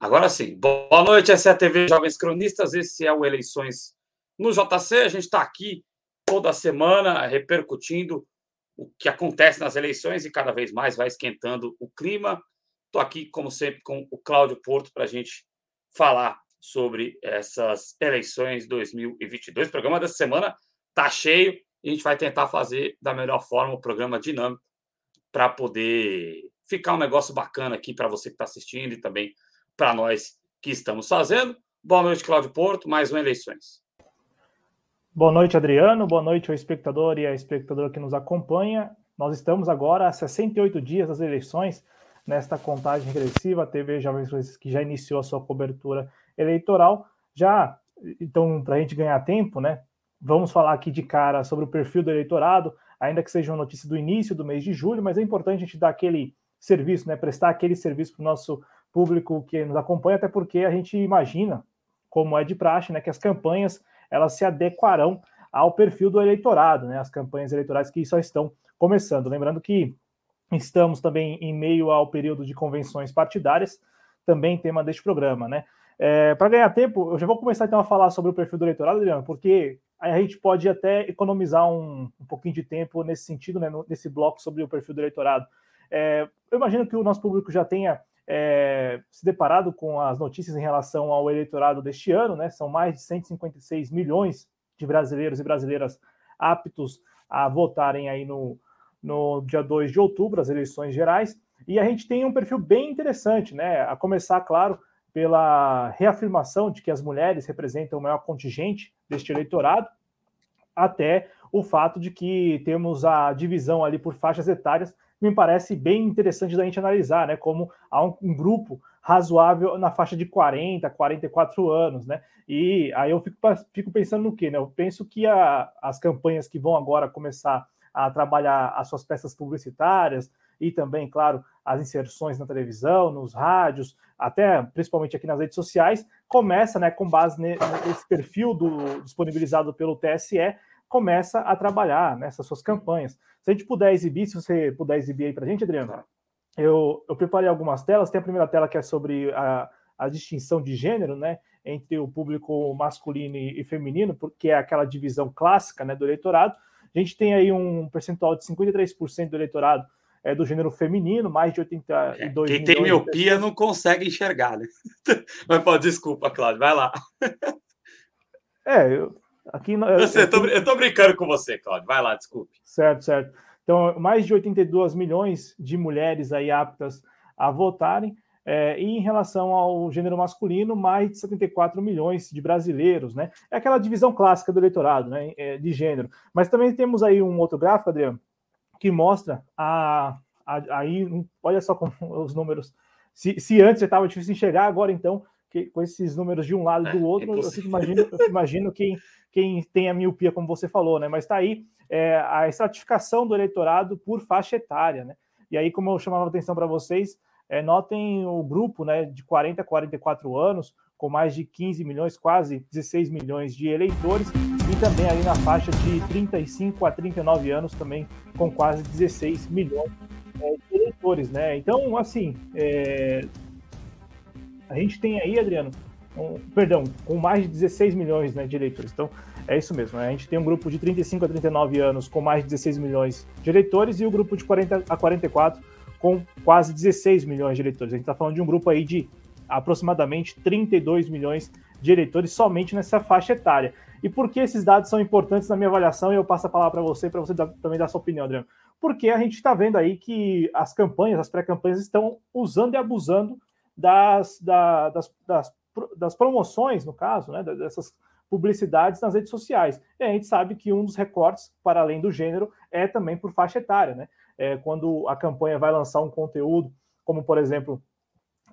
Agora sim. Boa noite, essa é a TV Jovens Cronistas, esse é o Eleições no JC. A gente está aqui toda semana repercutindo o que acontece nas eleições e cada vez mais vai esquentando o clima. Estou aqui, como sempre, com o Cláudio Porto para a gente falar sobre essas eleições 2022. O programa dessa semana está cheio e a gente vai tentar fazer da melhor forma o programa dinâmico para poder ficar um negócio bacana aqui para você que está assistindo e também para nós que estamos fazendo. Boa noite, Cláudio Porto, mais uma eleições. Boa noite, Adriano. Boa noite ao espectador e à espectadora que nos acompanha. Nós estamos agora a 68 dias das eleições, nesta contagem regressiva. A TV Jovens que já iniciou a sua cobertura eleitoral. Já, então, para a gente ganhar tempo, né? Vamos falar aqui de cara sobre o perfil do eleitorado, ainda que seja uma notícia do início do mês de julho, mas é importante a gente dar aquele serviço, né? Prestar aquele serviço para o nosso público que nos acompanha, até porque a gente imagina, como é de praxe, né, que as campanhas elas se adequarão ao perfil do eleitorado, né, as campanhas eleitorais que só estão começando. Lembrando que estamos também em meio ao período de convenções partidárias, também tema deste programa, né. É, Para ganhar tempo, eu já vou começar então a falar sobre o perfil do eleitorado, Adriano, porque a gente pode até economizar um, um pouquinho de tempo nesse sentido, né, nesse bloco sobre o perfil do eleitorado. É, eu imagino que o nosso público já tenha é, se deparado com as notícias em relação ao eleitorado deste ano, né? São mais de 156 milhões de brasileiros e brasileiras aptos a votarem aí no, no dia 2 de outubro, as eleições gerais. E a gente tem um perfil bem interessante, né? A começar, claro, pela reafirmação de que as mulheres representam o maior contingente deste eleitorado, até o fato de que temos a divisão ali por faixas etárias me parece bem interessante da gente analisar, né? Como há um, um, grupo razoável na faixa de 40, 44 anos, né? E aí eu fico, fico pensando no quê, né? Eu penso que a, as campanhas que vão agora começar a trabalhar as suas peças publicitárias e também, claro, as inserções na televisão, nos rádios, até principalmente aqui nas redes sociais, começa, né, com base nesse perfil do, disponibilizado pelo TSE, começa a trabalhar nessas suas campanhas. Se a gente puder exibir, se você puder exibir aí para a gente, Adriano, eu, eu preparei algumas telas. Tem a primeira tela que é sobre a, a distinção de gênero, né, entre o público masculino e, feminino, porque é aquela divisão clássica, né, do eleitorado. A gente tem aí um percentual de 53% do eleitorado é do gênero feminino, mais de 82 é, Quem tem miopia não consegue enxergar, né? Mas pode, desculpa, Cláudio, vai lá. É, eu, Aqui, eu, sei, eu, tô, eu tô brincando com você, Claudio. Vai lá, desculpe. Certo, certo. Então, mais de 82 milhões de mulheres aí aptas a votarem. É, e em relação ao gênero masculino, mais de 74 milhões de brasileiros, né? É aquela divisão clássica do eleitorado, né? É, de gênero. Mas também temos aí um outro gráfico, Adriano, que mostra a, a aí, olha só como os números. Se, se antes estava difícil enxergar, agora então que, com esses números de um lado e do é, outro, é eu, imagino, eu imagino quem, quem tem a miopia, como você falou, né? Mas está aí é, a estratificação do eleitorado por faixa etária, né? E aí, como eu chamava a atenção para vocês, é, notem o grupo né, de 40 a 44 anos, com mais de 15 milhões, quase 16 milhões de eleitores, e também ali na faixa de 35 a 39 anos, também com quase 16 milhões é, de eleitores, né? Então, assim, é, a gente tem aí, Adriano, um, perdão, com mais de 16 milhões né, de eleitores. Então, é isso mesmo. Né? A gente tem um grupo de 35 a 39 anos com mais de 16 milhões de eleitores e o grupo de 40 a 44 com quase 16 milhões de eleitores. A gente está falando de um grupo aí de aproximadamente 32 milhões de eleitores somente nessa faixa etária. E por que esses dados são importantes na minha avaliação? E eu passo a palavra para você, para você dar, também dar sua opinião, Adriano. Porque a gente está vendo aí que as campanhas, as pré-campanhas, estão usando e abusando das, da, das, das, das, promoções, no caso, né, dessas publicidades nas redes sociais. E a gente sabe que um dos recortes, para além do gênero, é também por faixa etária. Né? É, quando a campanha vai lançar um conteúdo, como por exemplo,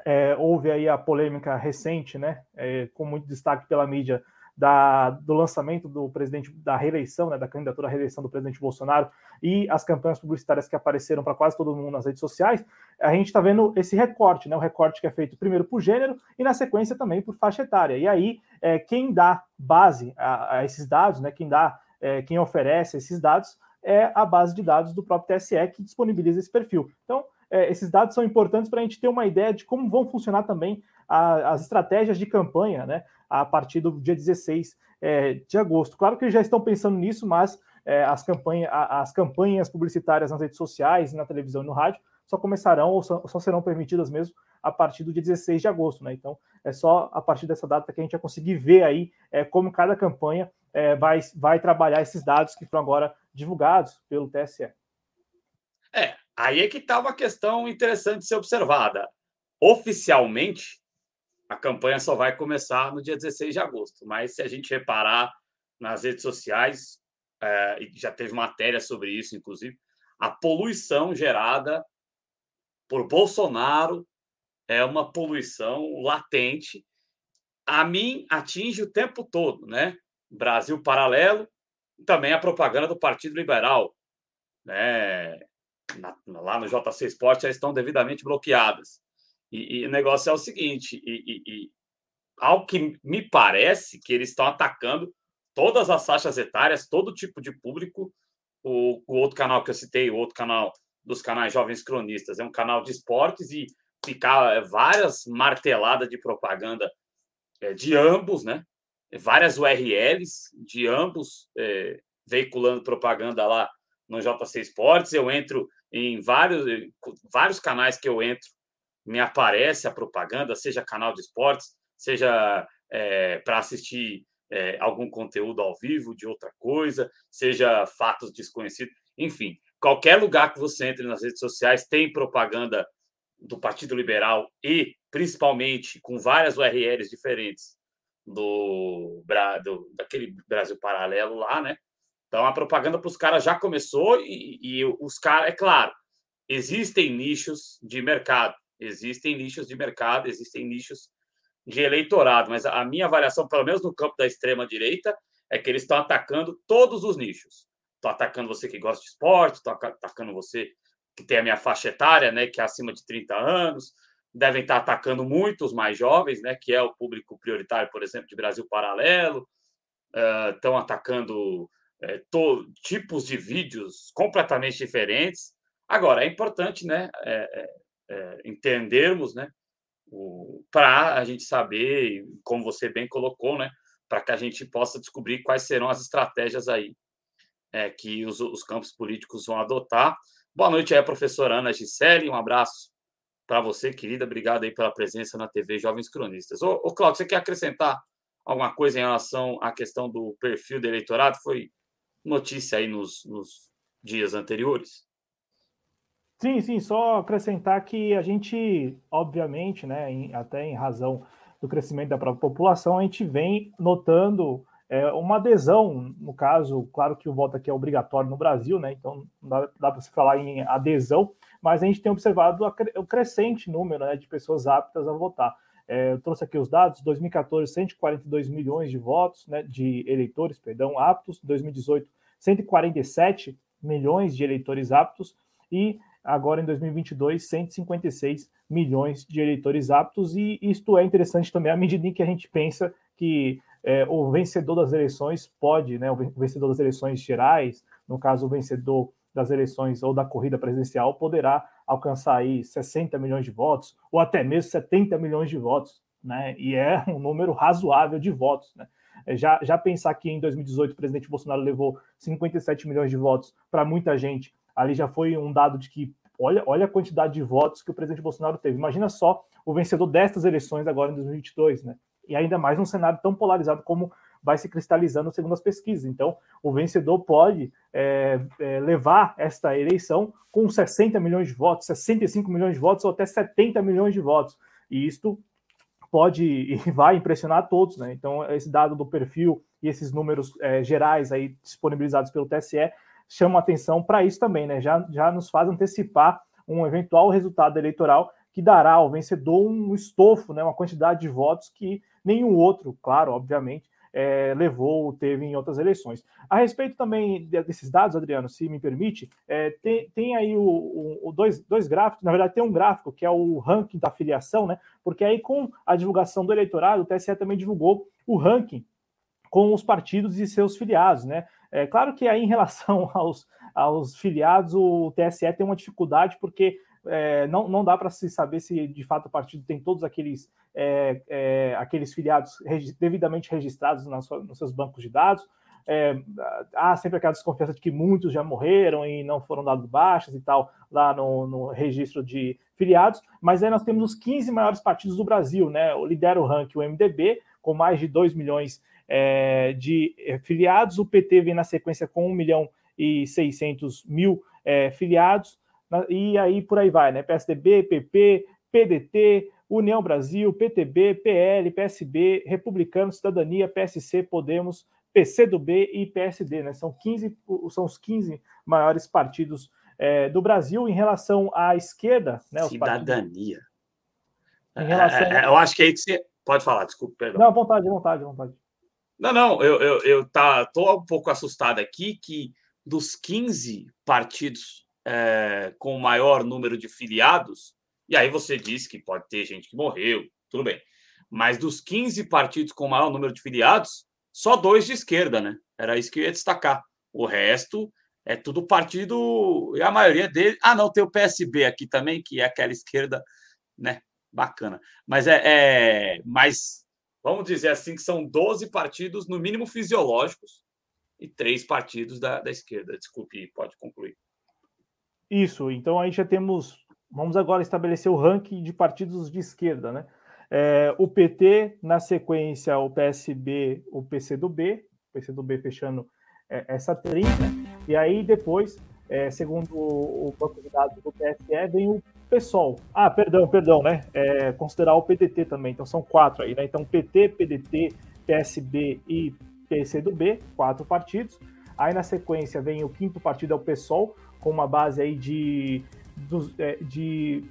é, houve aí a polêmica recente, né, é, com muito destaque pela mídia, da, do lançamento do presidente, da reeleição, né, da candidatura à reeleição do presidente Bolsonaro e as campanhas publicitárias que apareceram para quase todo mundo nas redes sociais, a gente está vendo esse recorte, né, o recorte que é feito primeiro por gênero e na sequência também por faixa etária. E aí, é, quem dá base a, a esses dados, né, quem dá, é, quem oferece esses dados é a base de dados do próprio TSE que disponibiliza esse perfil. Então, é, esses dados são importantes para a gente ter uma ideia de como vão funcionar também a, as estratégias de campanha, né? A partir do dia 16 é, de agosto. Claro que já estão pensando nisso, mas é, as, campanha, as campanhas publicitárias nas redes sociais, na televisão e no rádio só começarão ou só, só, serão permitidas mesmo a partir do dia 16 de agosto, né? Então é só a partir dessa data que a gente vai conseguir ver aí é, como cada campanha é, vai, vai trabalhar esses dados que foram agora divulgados pelo TSE. É, aí é que está uma questão interessante de ser observada. Oficialmente, a campanha só vai começar no dia 16 de agosto, mas se a gente reparar nas redes sociais, é, já teve matéria sobre isso, inclusive, a poluição gerada por Bolsonaro é uma poluição latente. A mim atinge o tempo todo, né? Brasil Paralelo, também a propaganda do Partido Liberal, né? Na, lá no JC Esporte já estão devidamente bloqueadas. E, e, o negócio é o seguinte: e, e, ao que me parece que eles estão atacando todas as faixas etárias, todo tipo de público. O, o outro canal que eu citei, o outro canal dos canais Jovens Cronistas, é um canal de esportes e ficar é, várias marteladas de propaganda é, de ambos, né? Várias URLs de ambos é, veiculando propaganda lá no JC Esportes. Eu entro em vários, vários canais que eu entro, me aparece a propaganda, seja canal de esportes, seja é, para assistir é, algum conteúdo ao vivo de outra coisa, seja fatos desconhecidos, enfim, qualquer lugar que você entre nas redes sociais tem propaganda do Partido Liberal e principalmente com várias URLs diferentes do, do daquele Brasil Paralelo lá, né? Então a propaganda para os caras já começou e, e os caras, é claro, existem nichos de mercado, existem nichos de mercado, existem nichos de eleitorado, mas a minha avaliação, pelo menos no campo da extrema direita, é que eles estão atacando todos os nichos. Estão atacando você que gosta de esporte, estão atacando você que tem a minha faixa etária, né, que é acima de 30 anos, devem estar atacando muitos mais jovens, né, que é o público prioritário, por exemplo, de Brasil Paralelo, uh, estão atacando uh, tipos de vídeos completamente diferentes. Agora, é importante, né, é, é, entendermos, né, para a gente saber, como você bem colocou, né, para que a gente possa descobrir quais serão as estratégias aí é, que os, os, campos políticos vão adotar. Boa noite aí, professora Ana Gisele, um abraço para você, querida, obrigado aí pela presença na TV Jovens Cronistas. Ô, ô Cláudio, você quer acrescentar alguma coisa em relação à questão do perfil do eleitorado? Foi notícia aí nos, nos dias anteriores? Sim, sim, só acrescentar que a gente, obviamente, né, em, até em razão do crescimento da própria população, a gente vem notando é, uma adesão, no caso, claro que o voto aqui é obrigatório no Brasil, né, então não dá, dá para se falar em adesão, mas a gente tem observado o crescente número né, de pessoas aptas a votar. É, eu trouxe aqui os dados: 2014, 142 milhões de votos, né, de eleitores, perdão, aptos, 2018, 147 milhões de eleitores aptos, e agora em 2022, 156 milhões de eleitores aptos, e isto é interessante também à medida em que a gente pensa que é, o vencedor das eleições pode, né, o vencedor das eleições gerais, no caso, o vencedor das eleições ou da corrida presidencial, poderá alcançar aí 60 milhões de votos, ou até mesmo 70 milhões de votos, né? E é um número razoável de votos, né? É, já, já pensar que em 2018 o presidente Bolsonaro levou 57 milhões de votos para muita gente ali já foi um dado de que olha, olha a quantidade de votos que o presidente Bolsonaro teve. Imagina só o vencedor destas eleições agora em 2022, né? E ainda mais num cenário tão polarizado como vai se cristalizando segundo as pesquisas. Então, o vencedor pode é, é, levar esta eleição com 60 milhões de votos, 65 milhões de votos ou até 70 milhões de votos. E isto pode e vai impressionar todos, né? Então, esse dado do perfil e esses números é, gerais aí disponibilizados pelo TSE chamam atenção para isso também, né? Já, já nos faz antecipar um eventual resultado eleitoral que dará ao vencedor um estofo, né, uma quantidade de votos que nenhum outro, claro, obviamente, é, levou ou teve em outras eleições. A respeito também desses dados, Adriano, se me permite, é, tem, tem, aí o, o, o, dois, dois gráficos, na verdade tem um gráfico que é o ranking da filiação, né? Porque aí com a divulgação do eleitorado, o TSE também divulgou o ranking com os partidos e seus filiados, né? É claro que aí, em relação aos, aos filiados, o TSE tem uma dificuldade, porque é, não, não dá para se saber se de fato o partido tem todos aqueles, é, é, aqueles filiados regi devidamente registrados sua, nos seus bancos de dados. É, há sempre aquela desconfiança de que muitos já morreram e não foram dados baixas e tal, lá no, no, registro de filiados, mas aí nós temos os 15 maiores partidos do Brasil, né? Lidera o ranking o MDB, com mais de 2 milhões é, de é, filiados, o PT vem na sequência com 1 milhão e 600 mil é, filiados, e aí por aí vai, né? PSDB, PP, PDT, União Brasil, PTB, PL, PSB, Republicano, Cidadania, PSC, Podemos, PCdoB e PSD, né? São 15, são os 15 maiores partidos é, do Brasil em relação à esquerda, né? Cidadania. Em relação... É, é, eu acho que aí você pode falar, desculpa, perdão. Não, vontade, vontade, vontade. Não, não, eu, eu, eu tá, tô um pouco assustado aqui que dos 15 partidos é, com o maior número de filiados, e aí você disse que pode ter gente que morreu, tudo bem. Mas dos 15 partidos com o maior número de filiados, só dois de esquerda, né? Era isso que eu ia destacar. O resto é tudo partido, e a maioria deles. Ah, não, tem o PSB aqui também, que é aquela esquerda, né? Bacana. Mas é, é. Mas vamos dizer assim que são 12 partidos, no mínimo fisiológicos, e três partidos da, da esquerda. Desculpe, pode concluir. Isso, então aí já temos. Vamos agora estabelecer o ranking de partidos de esquerda, né? É, o PT, na sequência, o PSB, o PCdoB, PCdoB fechando é, essa trinca, né? e aí depois, é, segundo o, banco de dados do PSE, vem o PSOL. Ah, perdão, perdão, né? É, considerar o PDT também, então são quatro aí, né? Então PT, PDT, PSB e PCdoB, quatro partidos. Aí na sequência vem o quinto partido, é o PSOL, com uma base aí de, é, de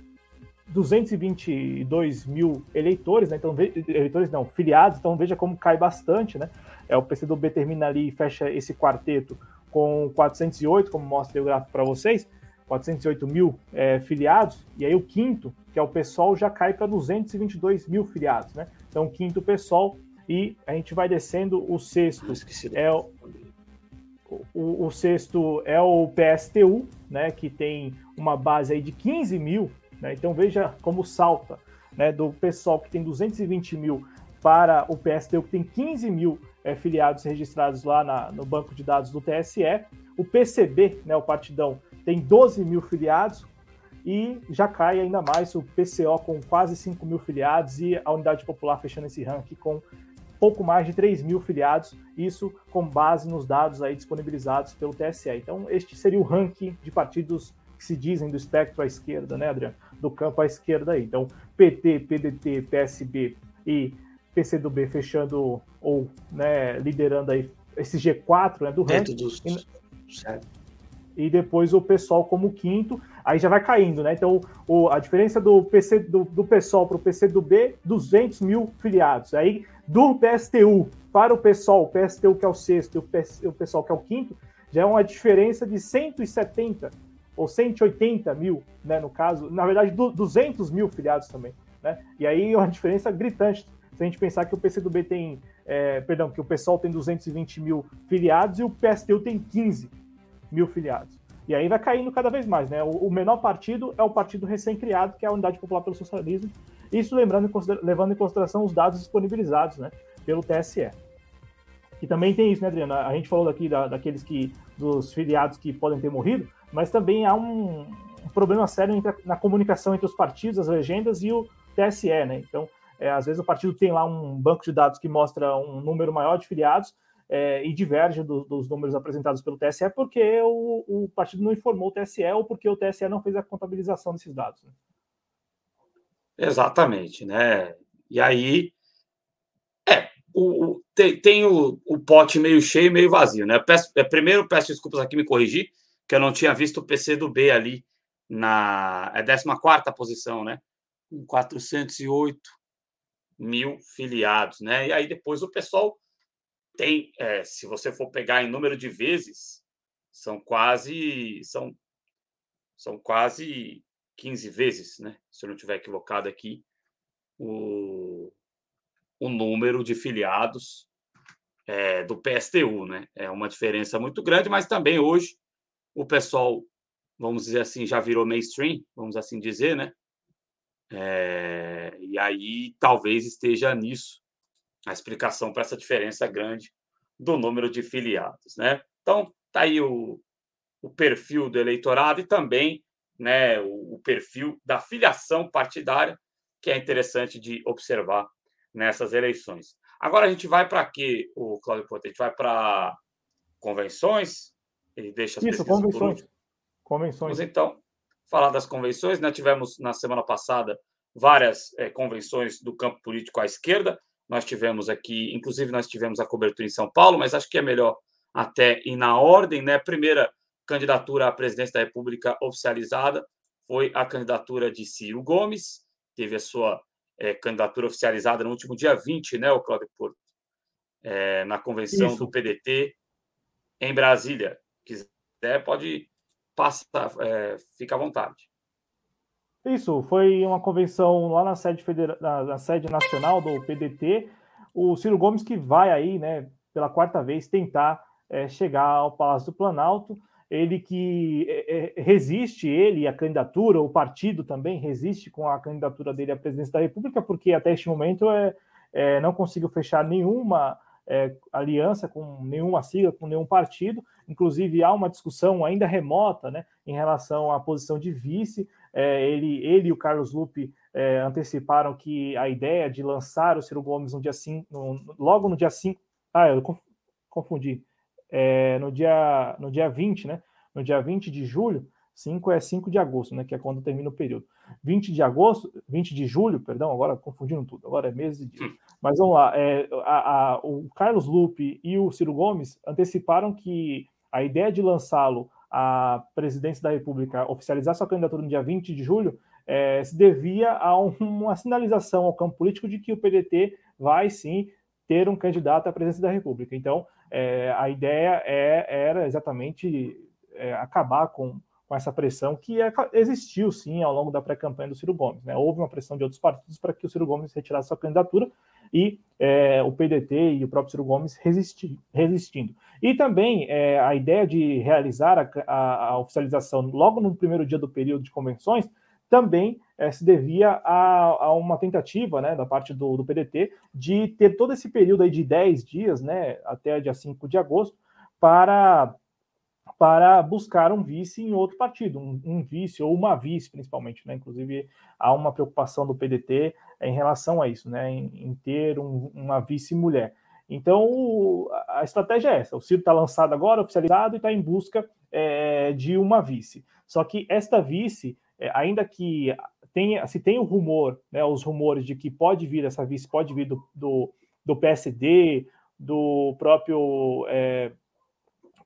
222 mil eleitores, né? Então, eleitores não, filiados, então veja como cai bastante, né? É, o PCdoB termina ali e fecha esse quarteto com 408, como mostra o gráfico para vocês, 408 mil é, filiados, e aí o quinto, que é o PSOL, já cai para 222 mil filiados, né? Então, quinto PSOL, e a gente vai descendo o sexto. É o, o, o, sexto é o PSTU, né, que tem uma base aí de 15 mil. Né, então veja como salta né, do pessoal que tem 220 mil para o PSTU, que tem 15 mil é, filiados registrados lá na, no banco de dados do TSE. O PCB, né, o Partidão, tem 12 mil filiados. E já cai ainda mais o PCO com quase 5 mil filiados e a Unidade Popular fechando esse ranking com pouco mais de 3 mil filiados, isso com base nos dados aí disponibilizados pelo TSE. Então, este seria o ranking de partidos que se dizem do espectro à esquerda, né, Adriano? Do campo à esquerda aí. Então, PT, PDT, PSB e PCdoB fechando ou né, liderando aí esse G4 né, do ranking. Dos... E, e depois o PSOL como quinto, aí já vai caindo, né? Então, o, a diferença do PC do, do para o PCdoB, 200 mil filiados. Aí do PSTU para o pessoal, o PSTU que é o sexto e o pessoal que é o quinto, já é uma diferença de 170 ou 180 mil, né, no caso, na verdade, 200 mil filiados também, né? E aí é uma diferença gritante. Se a gente pensar que o PCdoB tem, é, perdão, que o pessoal tem 220 mil filiados e o PSTU tem 15 mil filiados. E aí vai caindo cada vez mais, né? O, menor partido é o partido recém-criado, que é a Unidade Popular pelo Socialismo, isso lembrando, levando em consideração os dados disponibilizados né, pelo TSE. E também tem isso, né, Adriana? A gente falou daqui da, daqueles que, dos filiados que podem ter morrido, mas também há um, um problema sério entre, na comunicação entre os partidos, as legendas e o TSE, né? Então, é, às vezes o partido tem lá um banco de dados que mostra um número maior de filiados é, e diverge do, dos números apresentados pelo TSE porque o, o, partido não informou o TSE ou porque o TSE não fez a contabilização desses dados. Né? Exatamente, né? E aí, é, o, o tem, tem o, o, pote meio cheio e meio vazio, né? Peço, é, primeiro, peço desculpas aqui, me corrigir, que eu não tinha visto o PC do B ali na é 14 posição, né? Com 408 mil filiados, né? E aí depois o pessoal tem, é, se você for pegar em número de vezes, são quase são são quase 15 vezes, né? Se eu não estiver equivocado aqui, o, o número de filiados é, do PSTU, né? É uma diferença muito grande, mas também hoje o pessoal vamos dizer assim, já virou mainstream, vamos assim dizer, né? É, e aí talvez esteja nisso a explicação para essa diferença grande do número de filiados, né? Então, tá aí o, o perfil do eleitorado e também né, o, o perfil da filiação partidária, que é interessante de observar nessas eleições. Agora a gente vai para quê, o Cláudio Porto? A gente vai para convenções? Ele deixa as Isso, convenções. Convenções. Vamos então falar das convenções. Nós tivemos na semana passada várias é, convenções do campo político à esquerda. Nós tivemos aqui, inclusive nós tivemos a cobertura em São Paulo, mas acho que é melhor até ir na ordem, né? Primeira candidatura à presidência da República oficializada foi a candidatura de Ciro Gomes, teve a sua é, candidatura oficializada no último dia 20, né, o Cláudio Porto, é, na convenção Isso. do PDT em Brasília. Quiser, pode passar, é, fica à vontade. Isso, foi uma convenção lá na sede, federa... na sede nacional do PDT. O Ciro Gomes que vai aí, né, pela quarta vez, tentar é, chegar ao Palácio do Planalto ele que é, resiste, ele, a candidatura, o partido também resiste com a candidatura dele à presidência da República, porque até este momento é, é não conseguiu fechar nenhuma aliança com nenhuma sigla, com nenhum partido. Inclusive, há uma discussão ainda remota né, em relação à posição de vice. É, ele, ele e o Carlos Lupe é, anteciparam que a ideia de lançar o Ciro Gomes no dia 5, no, logo no dia 5. Ah, eu confundi é, no, dia, no dia 20, né? No dia 20 de julho, 5 é 5 de agosto, né? Que é quando termina o período. 20 de agosto, 20 de julho, perdão, agora confundindo tudo, agora é mês e dia. Mas vamos lá, é, a, a, o Carlos Lupe e o Ciro Gomes anteciparam que a ideia de lançá-lo à presidência da República, oficializar sua candidatura no dia 20 de julho, é, se devia a um, uma sinalização ao campo político de que o PDT vai sim ter um candidato à presidência da República. Então, é, a ideia é, era exatamente é, acabar com, com essa pressão que é, existiu sim ao longo da pré-campanha do Ciro Gomes. Né? Houve uma pressão de outros partidos para que o Ciro Gomes retirasse sua candidatura e é, o PDT e o próprio Ciro Gomes resisti, resistindo. E também é, a ideia de realizar a, a, a oficialização logo no primeiro dia do período de convenções também é, se devia a, a, uma tentativa né, da parte do, do, PDT de ter todo esse período aí de 10 dias, né, até dia 5 de agosto, para, para buscar um vice em outro partido, um, um vice ou uma vice, principalmente. Né? Inclusive, há uma preocupação do PDT em relação a isso, né, em, em ter um, uma vice-mulher. Então, a estratégia é essa: o Ciro está lançado agora, oficializado, e está em busca é, de uma vice. Só que esta vice é, ainda que tenha, se tem o rumor, né, os rumores de que pode vir essa vice, pode vir do, do, do PSD, do próprio é,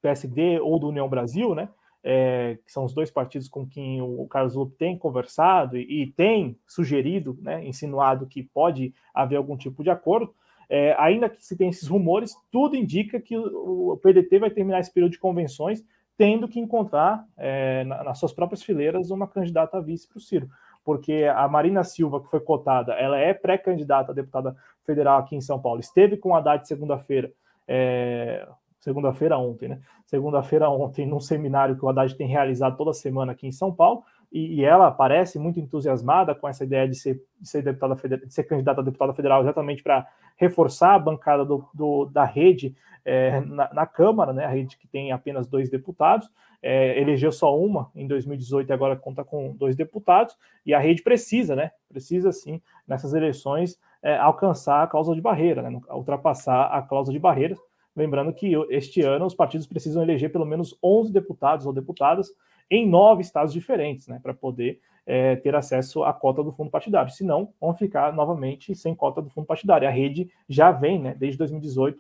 PSD ou do União Brasil, né, é, que são os dois partidos com quem o Carlos Lupe tem conversado e, e tem sugerido, né, insinuado que pode haver algum tipo de acordo, é, ainda que se tem esses rumores, tudo indica que o, o PDT vai terminar esse período de convenções tendo que encontrar é, nas suas próprias fileiras uma candidata a vice para o Ciro. Porque a Marina Silva, que foi cotada, ela é pré-candidata a deputada federal aqui em São Paulo. Esteve com a Haddad segunda-feira, é, segunda-feira ontem, né? Segunda-feira ontem, num seminário que o Haddad tem realizado toda semana aqui em São Paulo, e, e ela parece muito entusiasmada com essa ideia de ser, de ser, deputada federal, de ser candidata a deputada federal exatamente para reforçar a bancada do, do da rede é, na, na, Câmara, né, a rede que tem apenas dois deputados, é, elegeu só uma em 2018 e agora conta com dois deputados, e a rede precisa, né, precisa sim, nessas eleições, é, alcançar a cláusula de barreira, né, ultrapassar a cláusula de barreiras, lembrando que este ano os partidos precisam eleger pelo menos 11 deputados ou deputadas em nove estados diferentes, né, para poder é, ter acesso à cota do fundo partidário. Senão, vão ficar novamente sem cota do fundo partidário. A rede já vem, né, desde 2018,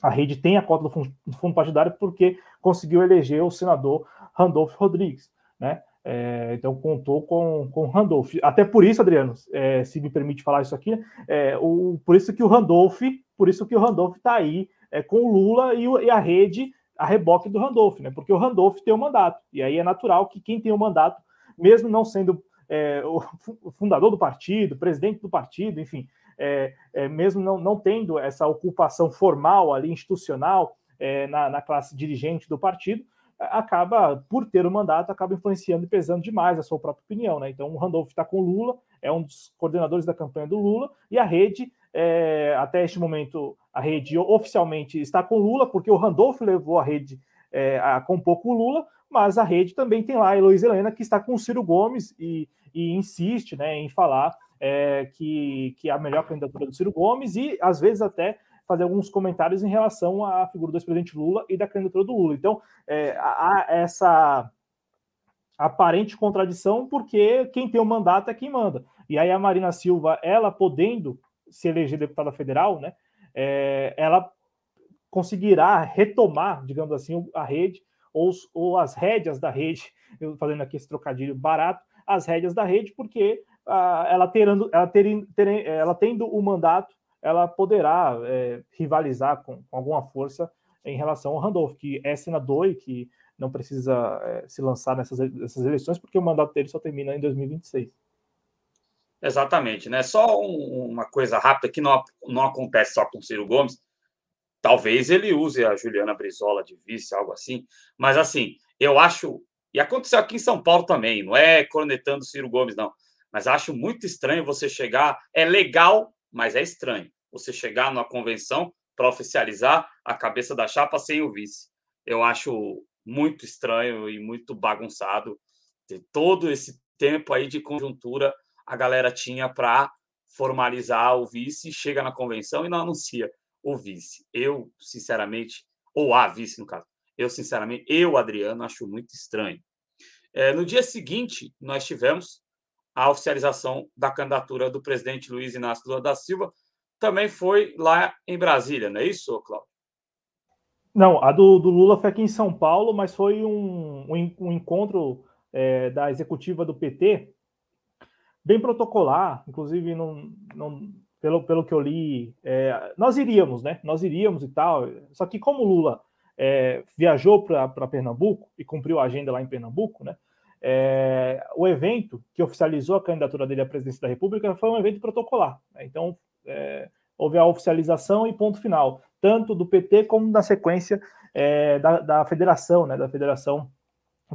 a rede tem a cota do fundo, do fundo partidário porque conseguiu eleger o senador Randolph Rodrigues, né? É, então contou com, com Randolph. Até por isso, Adriano, é, se me permite falar isso aqui, é, o, por isso que o Randolph, por isso que o Randolph está aí é, com o Lula e, o, e, a rede a reboque do Randolph, né? Porque o Randolph tem o um mandato e aí é natural que quem tem o um mandato, mesmo não sendo é, o fundador do partido, presidente do partido, enfim, é, é, mesmo não, não tendo essa ocupação formal ali, institucional, é, na, na, classe dirigente do partido, acaba, por ter o mandato, acaba influenciando e pesando demais a sua própria opinião. Né? Então, o Randolph está com o Lula, é um dos coordenadores da campanha do Lula, e a rede, é, até este momento, a rede oficialmente está com Lula, porque o Randolph levou a rede é, a compor com o Lula, mas a rede também tem lá a Heloísa Helena, que está com o Ciro Gomes e, e insiste né, em falar é, que, que é a melhor candidatura do Ciro Gomes e, às vezes, até fazer alguns comentários em relação à figura do ex-presidente Lula e da candidatura do Lula. Então, é, há essa aparente contradição, porque quem tem o mandato é quem manda. E aí a Marina Silva, ela podendo se eleger deputada federal, né, é, ela conseguirá retomar, digamos assim, a rede ou, ou as rédeas da rede, eu fazendo aqui esse trocadilho barato, as rédeas da rede, porque ah, ela, terando, ela, ter, ter, ela tendo o mandato, ela poderá é, rivalizar com, com, alguma força em relação ao Randolph, que é senador e que não precisa é, se lançar nessas, nessas eleições, porque o mandato dele só termina em 2026. Exatamente, né? Só um, uma coisa rápida que não, não acontece só com Ciro Gomes. Talvez ele use a Juliana Brizola de vice, algo assim. Mas assim, eu acho. E aconteceu aqui em São Paulo também, não é cornetando Ciro Gomes, não. Mas acho muito estranho você chegar. É legal mas é estranho você chegar numa convenção para oficializar a cabeça da chapa sem o vice. Eu acho muito estranho e muito bagunçado ter todo esse tempo aí de conjuntura a galera tinha para formalizar o vice, chega na convenção e não anuncia o vice. Eu, sinceramente, ou a vice no caso, eu sinceramente, eu, Adriano, acho muito estranho. É, no dia seguinte, nós tivemos a oficialização da candidatura do presidente Luiz Inácio Lula da Silva também foi lá em Brasília, não é isso, Cláudio? Não, a do, do, Lula foi aqui em São Paulo, mas foi um, um, um encontro é, da executiva do PT, bem protocolar, inclusive não, não, pelo, pelo que eu li, é, nós iríamos, né? Nós iríamos e tal. Só que como Lula é, viajou para Pernambuco e cumpriu a agenda lá em Pernambuco, né? É, o evento que oficializou a candidatura dele à presidência da República foi um evento protocolar. Né? Então, é, houve a oficialização e ponto final, tanto do PT como na sequência é, da, da, federação, né? da Federação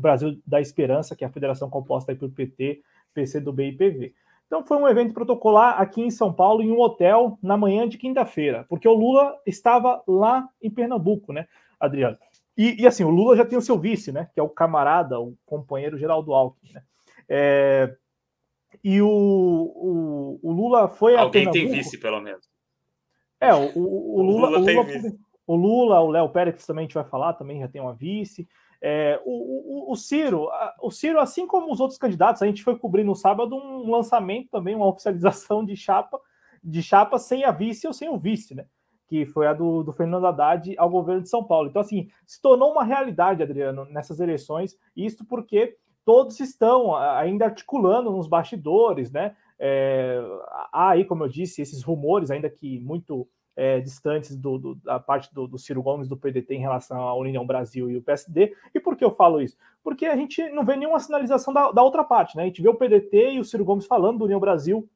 Brasil da Esperança, que é a federação composta por PT, PCdoB e PV. Então, foi um evento protocolar aqui em São Paulo, em um hotel, na manhã de quinta-feira, porque o Lula estava lá em Pernambuco, né, Adriano? E, e, assim, o Lula já tem o seu vice, né? Que é o camarada, o companheiro Geraldo Alckmin, né? É, e o, o, o, Lula foi Alguém tem vice, pelo menos. É, o, o, o Lula, o Lula, o Lula, o Lula, o Léo Pérez também a gente vai falar, também já tem uma vice. É, o, o, o, Ciro, o Ciro, assim como os outros candidatos, a gente foi cobrir no sábado um lançamento também, uma oficialização de chapa, de chapa sem a vice ou sem o vice, né? que foi a do, do, Fernando Haddad ao governo de São Paulo. Então, assim, se tornou uma realidade, Adriano, nessas eleições, isto porque todos estão ainda articulando nos bastidores, né? É, há aí, como eu disse, esses rumores, ainda que muito é, distantes do, do, da parte do, do, Ciro Gomes do PDT em relação à União Brasil e o PSD. E por que eu falo isso? Porque a gente não vê nenhuma sinalização da, da outra parte, né? A gente vê o PDT e o Ciro Gomes falando do União Brasil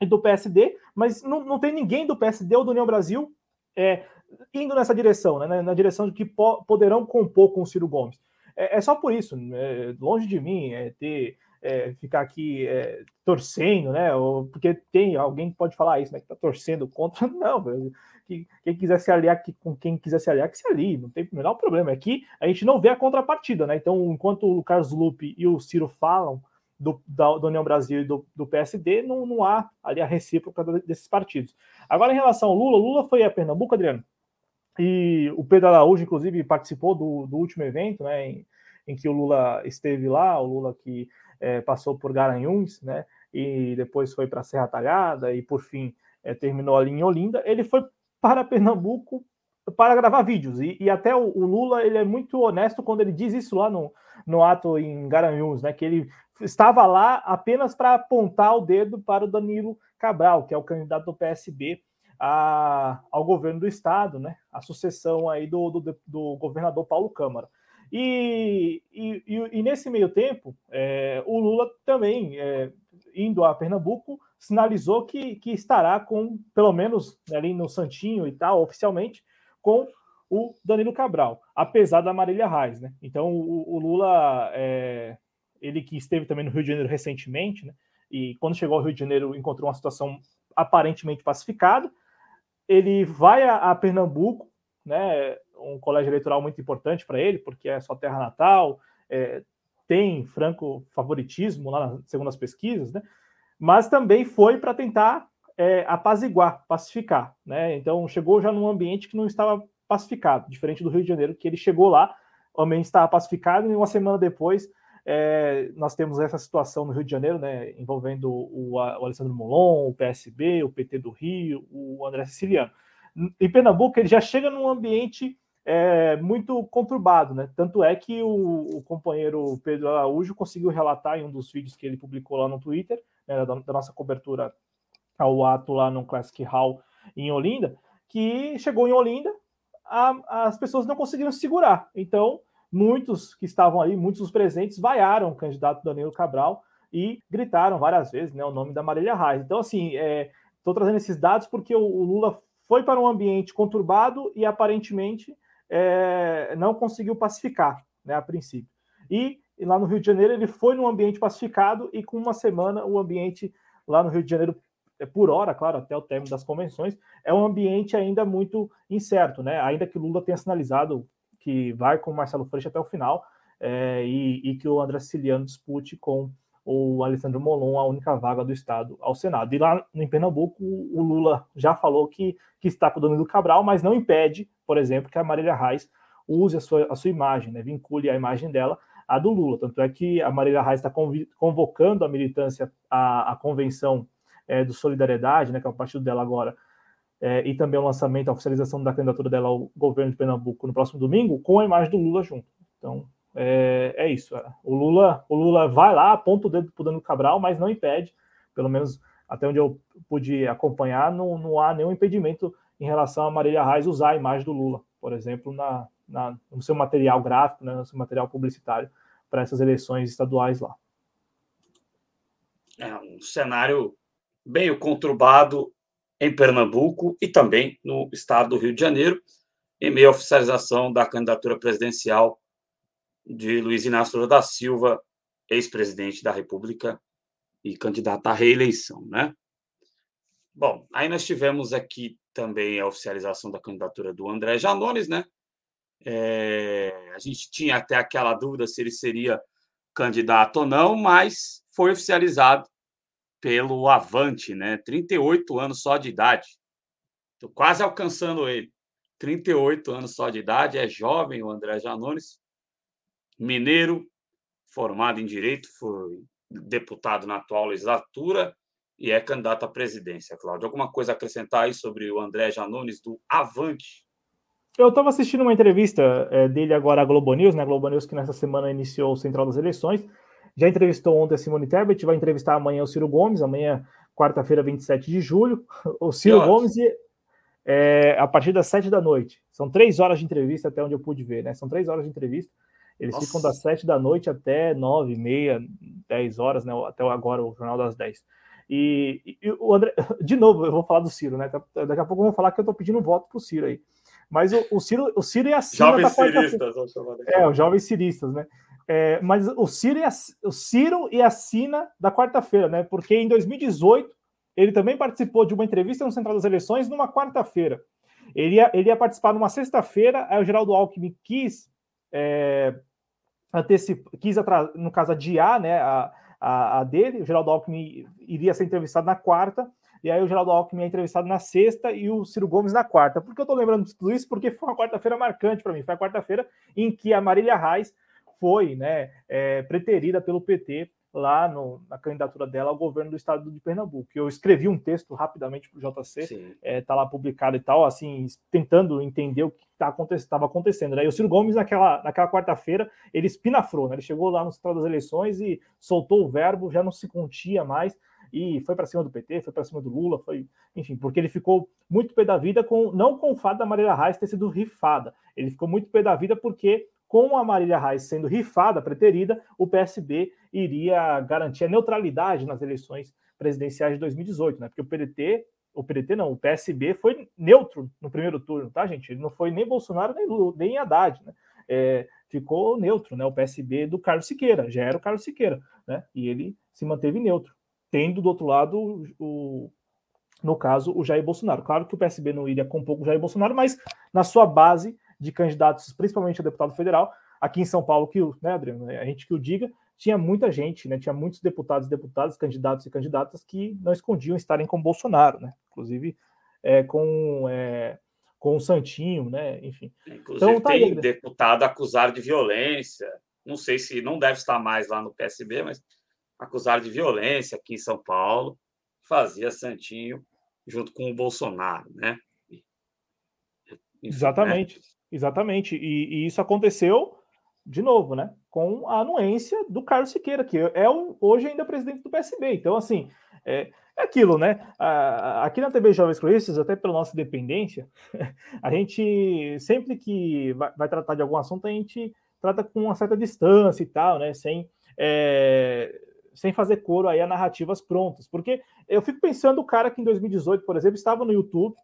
e do PSD, mas não, não tem ninguém do PSD ou do União Brasil é, indo nessa direção, né, na direção de que po poderão compor com o Ciro Gomes. É, é só por isso, é, longe de mim é, ter é, ficar aqui é, torcendo, né? Ou, porque tem alguém que pode falar isso, né? Que tá torcendo contra. Não, que, quem quiser se aliar que, com quem quiser se aliar, que se alie, não tem o menor problema. É que a gente não vê a contrapartida, né? Então, enquanto o Carlos Lupe e o Ciro falam do, da, da União Brasil e do, do PSD, não, não há ali a recíproca desses partidos. Agora, em relação ao Lula, Lula foi a Pernambuco, Adriano, e o Pedro Araújo, inclusive, participou do, do último evento, né, em, em, que o Lula esteve lá, o Lula que é, passou por Garanhuns, né, e depois foi para Serra Talhada, e por fim é, terminou ali em Olinda. Ele foi para Pernambuco para gravar vídeos. E, e até o, o, Lula ele é muito honesto quando ele diz isso lá no, no ato em Garanhuns, né? Que ele estava lá apenas para apontar o dedo para o Danilo Cabral, que é o candidato do PSB a, ao governo do estado, né? A sucessão aí do, do, do governador Paulo Câmara. E, e, e, nesse meio tempo, é, o Lula também, é, indo a Pernambuco, sinalizou que, que estará com, pelo menos ali no Santinho e tal, oficialmente, com o Danilo Cabral, apesar da Marília Reis, né? Então o, o Lula, é, ele que esteve também no Rio de Janeiro recentemente, né? E quando chegou ao Rio de Janeiro encontrou uma situação aparentemente pacificada. Ele vai a, a Pernambuco, né? Um colégio eleitoral muito importante para ele, porque é sua terra natal, é, tem franco favoritismo lá, segundo as pesquisas, né? Mas também foi para tentar é, apaziguar, pacificar, né? Então chegou já num ambiente que não estava pacificado, diferente do Rio de Janeiro, que ele chegou lá, o ambiente estava pacificado, e uma semana depois é, nós temos essa situação no Rio de Janeiro, né, envolvendo o, o, Alessandro Molon, o PSB, o PT do Rio, o André Siciliano. Em Pernambuco, ele já chega num ambiente é, muito conturbado, né? Tanto é que o, o, companheiro Pedro Araújo conseguiu relatar em um dos vídeos que ele publicou lá no Twitter, né, da, da nossa cobertura ao ato lá no Classic Hall em Olinda, que chegou em Olinda, a, as pessoas não conseguiram segurar. Então, muitos que estavam ali, muitos dos presentes, vaiaram o candidato Danilo Cabral e gritaram várias vezes né, o nome da Marília Reis. Então, assim, estou é, trazendo esses dados porque o, o, Lula foi para um ambiente conturbado e aparentemente é, não conseguiu pacificar, né, a princípio. E, lá no Rio de Janeiro ele foi num ambiente pacificado e com uma semana o ambiente lá no Rio de Janeiro é por hora, claro, até o término das convenções, é um ambiente ainda muito incerto, né? Ainda que Lula tenha sinalizado que vai com Marcelo Freixo até o final é, e, e, que o André Siciliano dispute com o Alessandro Molon a única vaga do Estado ao Senado. E lá em Pernambuco, o Lula já falou que, que está com o Danilo Cabral, mas não impede, por exemplo, que a Marília Reis use a sua, a sua imagem, né? vincule a imagem dela à do Lula. Tanto é que a Marília Reis está convocando a militância à, à convenção é, do Solidariedade, né, que é o partido dela agora, é, e também o lançamento, a oficialização da candidatura dela ao governo de Pernambuco no próximo domingo, com a imagem do Lula junto. Então, é, é isso. O Lula, o Lula vai lá, aponta o dedo para o Danilo Cabral, mas não impede, pelo menos até onde eu pude acompanhar, não, não há nenhum impedimento em relação a Marília Reis usar a imagem do Lula, por exemplo, na, na, no seu material gráfico, né, no seu material publicitário para essas eleições estaduais lá. É um cenário bem conturbado em Pernambuco e também no estado do Rio de Janeiro, em meio à oficialização da candidatura presidencial de Luiz Inácio Lula da Silva, ex-presidente da República e candidato à reeleição, né? Bom, aí nós tivemos aqui também a oficialização da candidatura do André Janones, né? É, a gente tinha até aquela dúvida se ele seria candidato ou não, mas foi oficializado pelo Avante, né? 38 anos só de idade. Estou quase alcançando ele. 38 anos só de idade, é jovem o André Janones, mineiro, formado em direito, foi deputado na atual legislatura e é candidato à presidência, Cláudio. Alguma coisa a acrescentar aí sobre o André Janones do Avante? Eu estava assistindo uma entrevista é, dele agora à Globo News, né? Globo News que nessa semana iniciou o Central das Eleições. Já entrevistou ontem a Simone Tebet, vai entrevistar amanhã o Ciro Gomes, amanhã, quarta-feira, 27 de julho. O Ciro Gomes, é, a partir das 7 da noite. São três horas de entrevista, até onde eu pude ver, né? São três horas de entrevista. Eles Nossa. ficam das 7 da noite até 9, meia, 10 horas, né? Até agora, o Jornal das 10. E, e, o André, de novo, eu vou falar do Ciro, né? Daqui a pouco eu vou falar que eu tô pedindo voto pro Ciro aí. Mas o, o Ciro, o Ciro é acima Jovens ciristas, vamos chamar É, os jovens ciristas, né? É, mas o Ciro, e a, o Ciro e a Sina da quarta-feira, né? Porque em 2018 ele também participou de uma entrevista no Central das Eleições numa quarta-feira. Ele ia, ele ia participar numa sexta-feira, aí o Geraldo Alckmin quis é, antecipar, quis no caso adiar né, a, a, a, dele, o Geraldo Alckmin iria ser entrevistado na quarta, e aí o Geraldo Alckmin é entrevistado na sexta e o Ciro Gomes na quarta. Por que eu estou lembrando tudo isso? Porque foi uma quarta-feira marcante para mim. Foi a quarta-feira em que a Marília Reis foi né, é, preterida pelo PT lá no, na candidatura dela ao governo do estado de Pernambuco. Eu escrevi um texto rapidamente para o JC, está é, tá lá publicado e tal, assim, tentando entender o que estava tá acontecendo, acontecendo. Né? E o Ciro Gomes, naquela, naquela quarta-feira, ele espinafrou, né? ele chegou lá no central das eleições e soltou o verbo, já não se contia mais, e foi para cima do PT, foi para cima do Lula, foi, enfim, porque ele ficou muito pé da vida com, não com o fato da Maria Reis ter sido rifada, ele ficou muito pé da vida porque com a Marília Reis sendo rifada, preterida, o PSB iria garantir a neutralidade nas eleições presidenciais de 2018, né? Porque o PDT o PDT não, o PSB foi neutro no primeiro turno, tá, gente? Ele não foi nem Bolsonaro nem Lula, nem Haddad, né? É, ficou neutro, né? O PSB do Carlos Siqueira, já era o Carlos Siqueira, né? E ele se manteve neutro, tendo do outro lado o, no caso, o Jair Bolsonaro. Claro que o PSB não iria compor com o Jair Bolsonaro, mas na sua base de candidatos, principalmente a deputado federal, aqui em São Paulo, que, né, Adriano, a gente que o diga, tinha muita gente, né? Tinha muitos deputados e deputadas, candidatos e candidatas que não escondiam estarem com Bolsonaro, né? Inclusive é, com, é, com o Santinho, né? Enfim. Inclusive então, tá tem aí, deputado acusado de violência. Não sei se não deve estar mais lá no PSB, mas acusado de violência aqui em São Paulo, fazia Santinho junto com o Bolsonaro, né? Enfim, exatamente, né? Exatamente. E, e isso aconteceu de novo, né? Com a anuência do Carlos Siqueira, que é o, hoje ainda presidente do PSB. Então, assim, é, é aquilo, né? aqui na TV Jovens Cronistas, até pela nossa dependência, a gente, sempre que vai, vai, tratar de algum assunto, a gente trata com uma certa distância e tal, né? Sem, é, sem fazer coro aí a narrativas prontas. Porque eu fico pensando o cara que em 2018, por exemplo, estava no YouTube,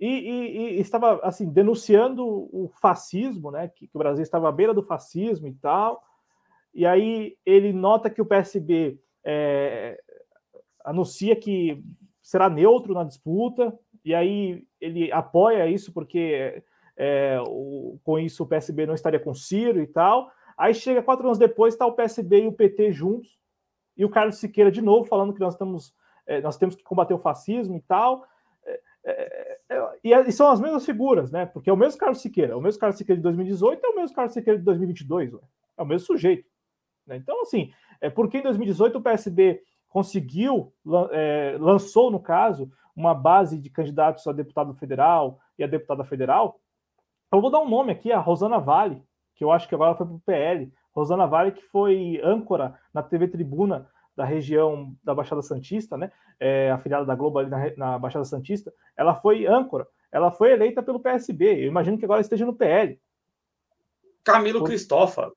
e, e, e, estava assim denunciando o fascismo, né? Que, que, o Brasil estava à beira do fascismo e tal. E aí ele nota que o PSB é, anuncia que será neutro na disputa, e aí ele apoia isso porque é, o, com isso o PSB não estaria com Ciro e tal. Aí chega quatro anos depois, está o PSB e o PT juntos, e o Carlos Siqueira de novo falando que nós estamos, é, nós temos que combater o fascismo e tal. É, é, é, e, são as mesmas figuras, né? Porque é o mesmo Carlos Siqueira, o mesmo Carlos Siqueira de 2018 é o mesmo Carlos Siqueira de 2022, ué. é o mesmo sujeito. Né? Então, assim, é porque em 2018 o PSB conseguiu, é, lançou, no caso, uma base de candidatos a deputado federal e a deputada federal. Eu vou dar um nome aqui, a Rosana Vale, que eu acho que agora foi para o PL. Rosana Vale, que foi âncora na TV Tribuna da região da Baixada Santista, né? É, afiliada da Globo ali na, na, Baixada Santista, ela foi âncora, ela foi eleita pelo PSB. Eu imagino que agora esteja no PL. Camilo. Cristófalo.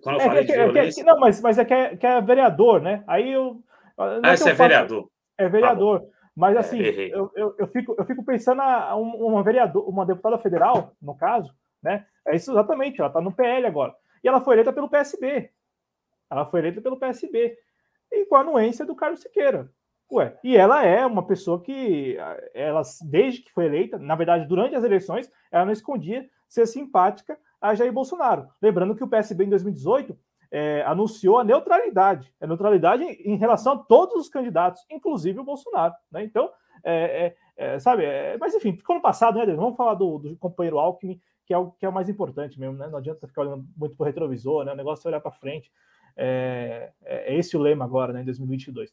Quando eu é, falei que, de é violência... não, mas, mas é que, é que é vereador, né? Aí eu. Ah, esse é vereador. É vereador. Tá mas é, assim, é, eu, eu, eu, fico, eu fico pensando na uma vereador, uma deputada federal, no caso, né? É isso exatamente, ela está no PL agora. E ela foi eleita pelo PSB. Ela foi eleita pelo PSB e com a anuência do Carlos Siqueira. Ué, e ela é uma pessoa que, ela, desde que foi eleita, na verdade, durante as eleições, ela não escondia ser simpática a Jair Bolsonaro. Lembrando que o PSB em 2018 é, anunciou a neutralidade, a neutralidade em relação a todos os candidatos, inclusive o Bolsonaro. Né? Então, é, é, é sabe, é, mas enfim, ficou no passado, né? Vamos falar do, do, companheiro Alckmin, que é o que é o mais importante mesmo, né? Não adianta ficar olhando muito para o retrovisor, né? O negócio é olhar para frente. É, é, é, esse o lema agora, né, em 2022.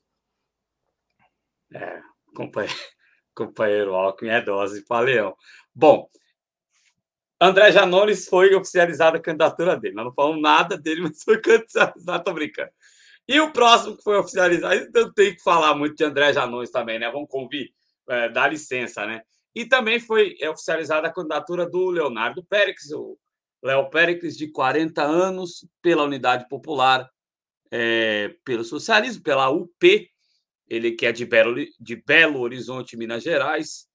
É, companheiro, companheiro Alckmin é dose para leão. Bom, André Janones foi oficializada a candidatura dele. Nós não falamos nada dele, mas foi candidato, tô brincando. E o próximo que foi oficializado, eu tenho que falar muito de André Janones também, né? Vamos convir, é, dar licença, né? E também foi é, oficializada a candidatura do Leonardo Pérez, o Léo Pérez, de 40 anos, pela Unidade Popular, é, pelo socialismo, pela UP, ele que é de Belo, de Belo Horizonte, Minas Gerais,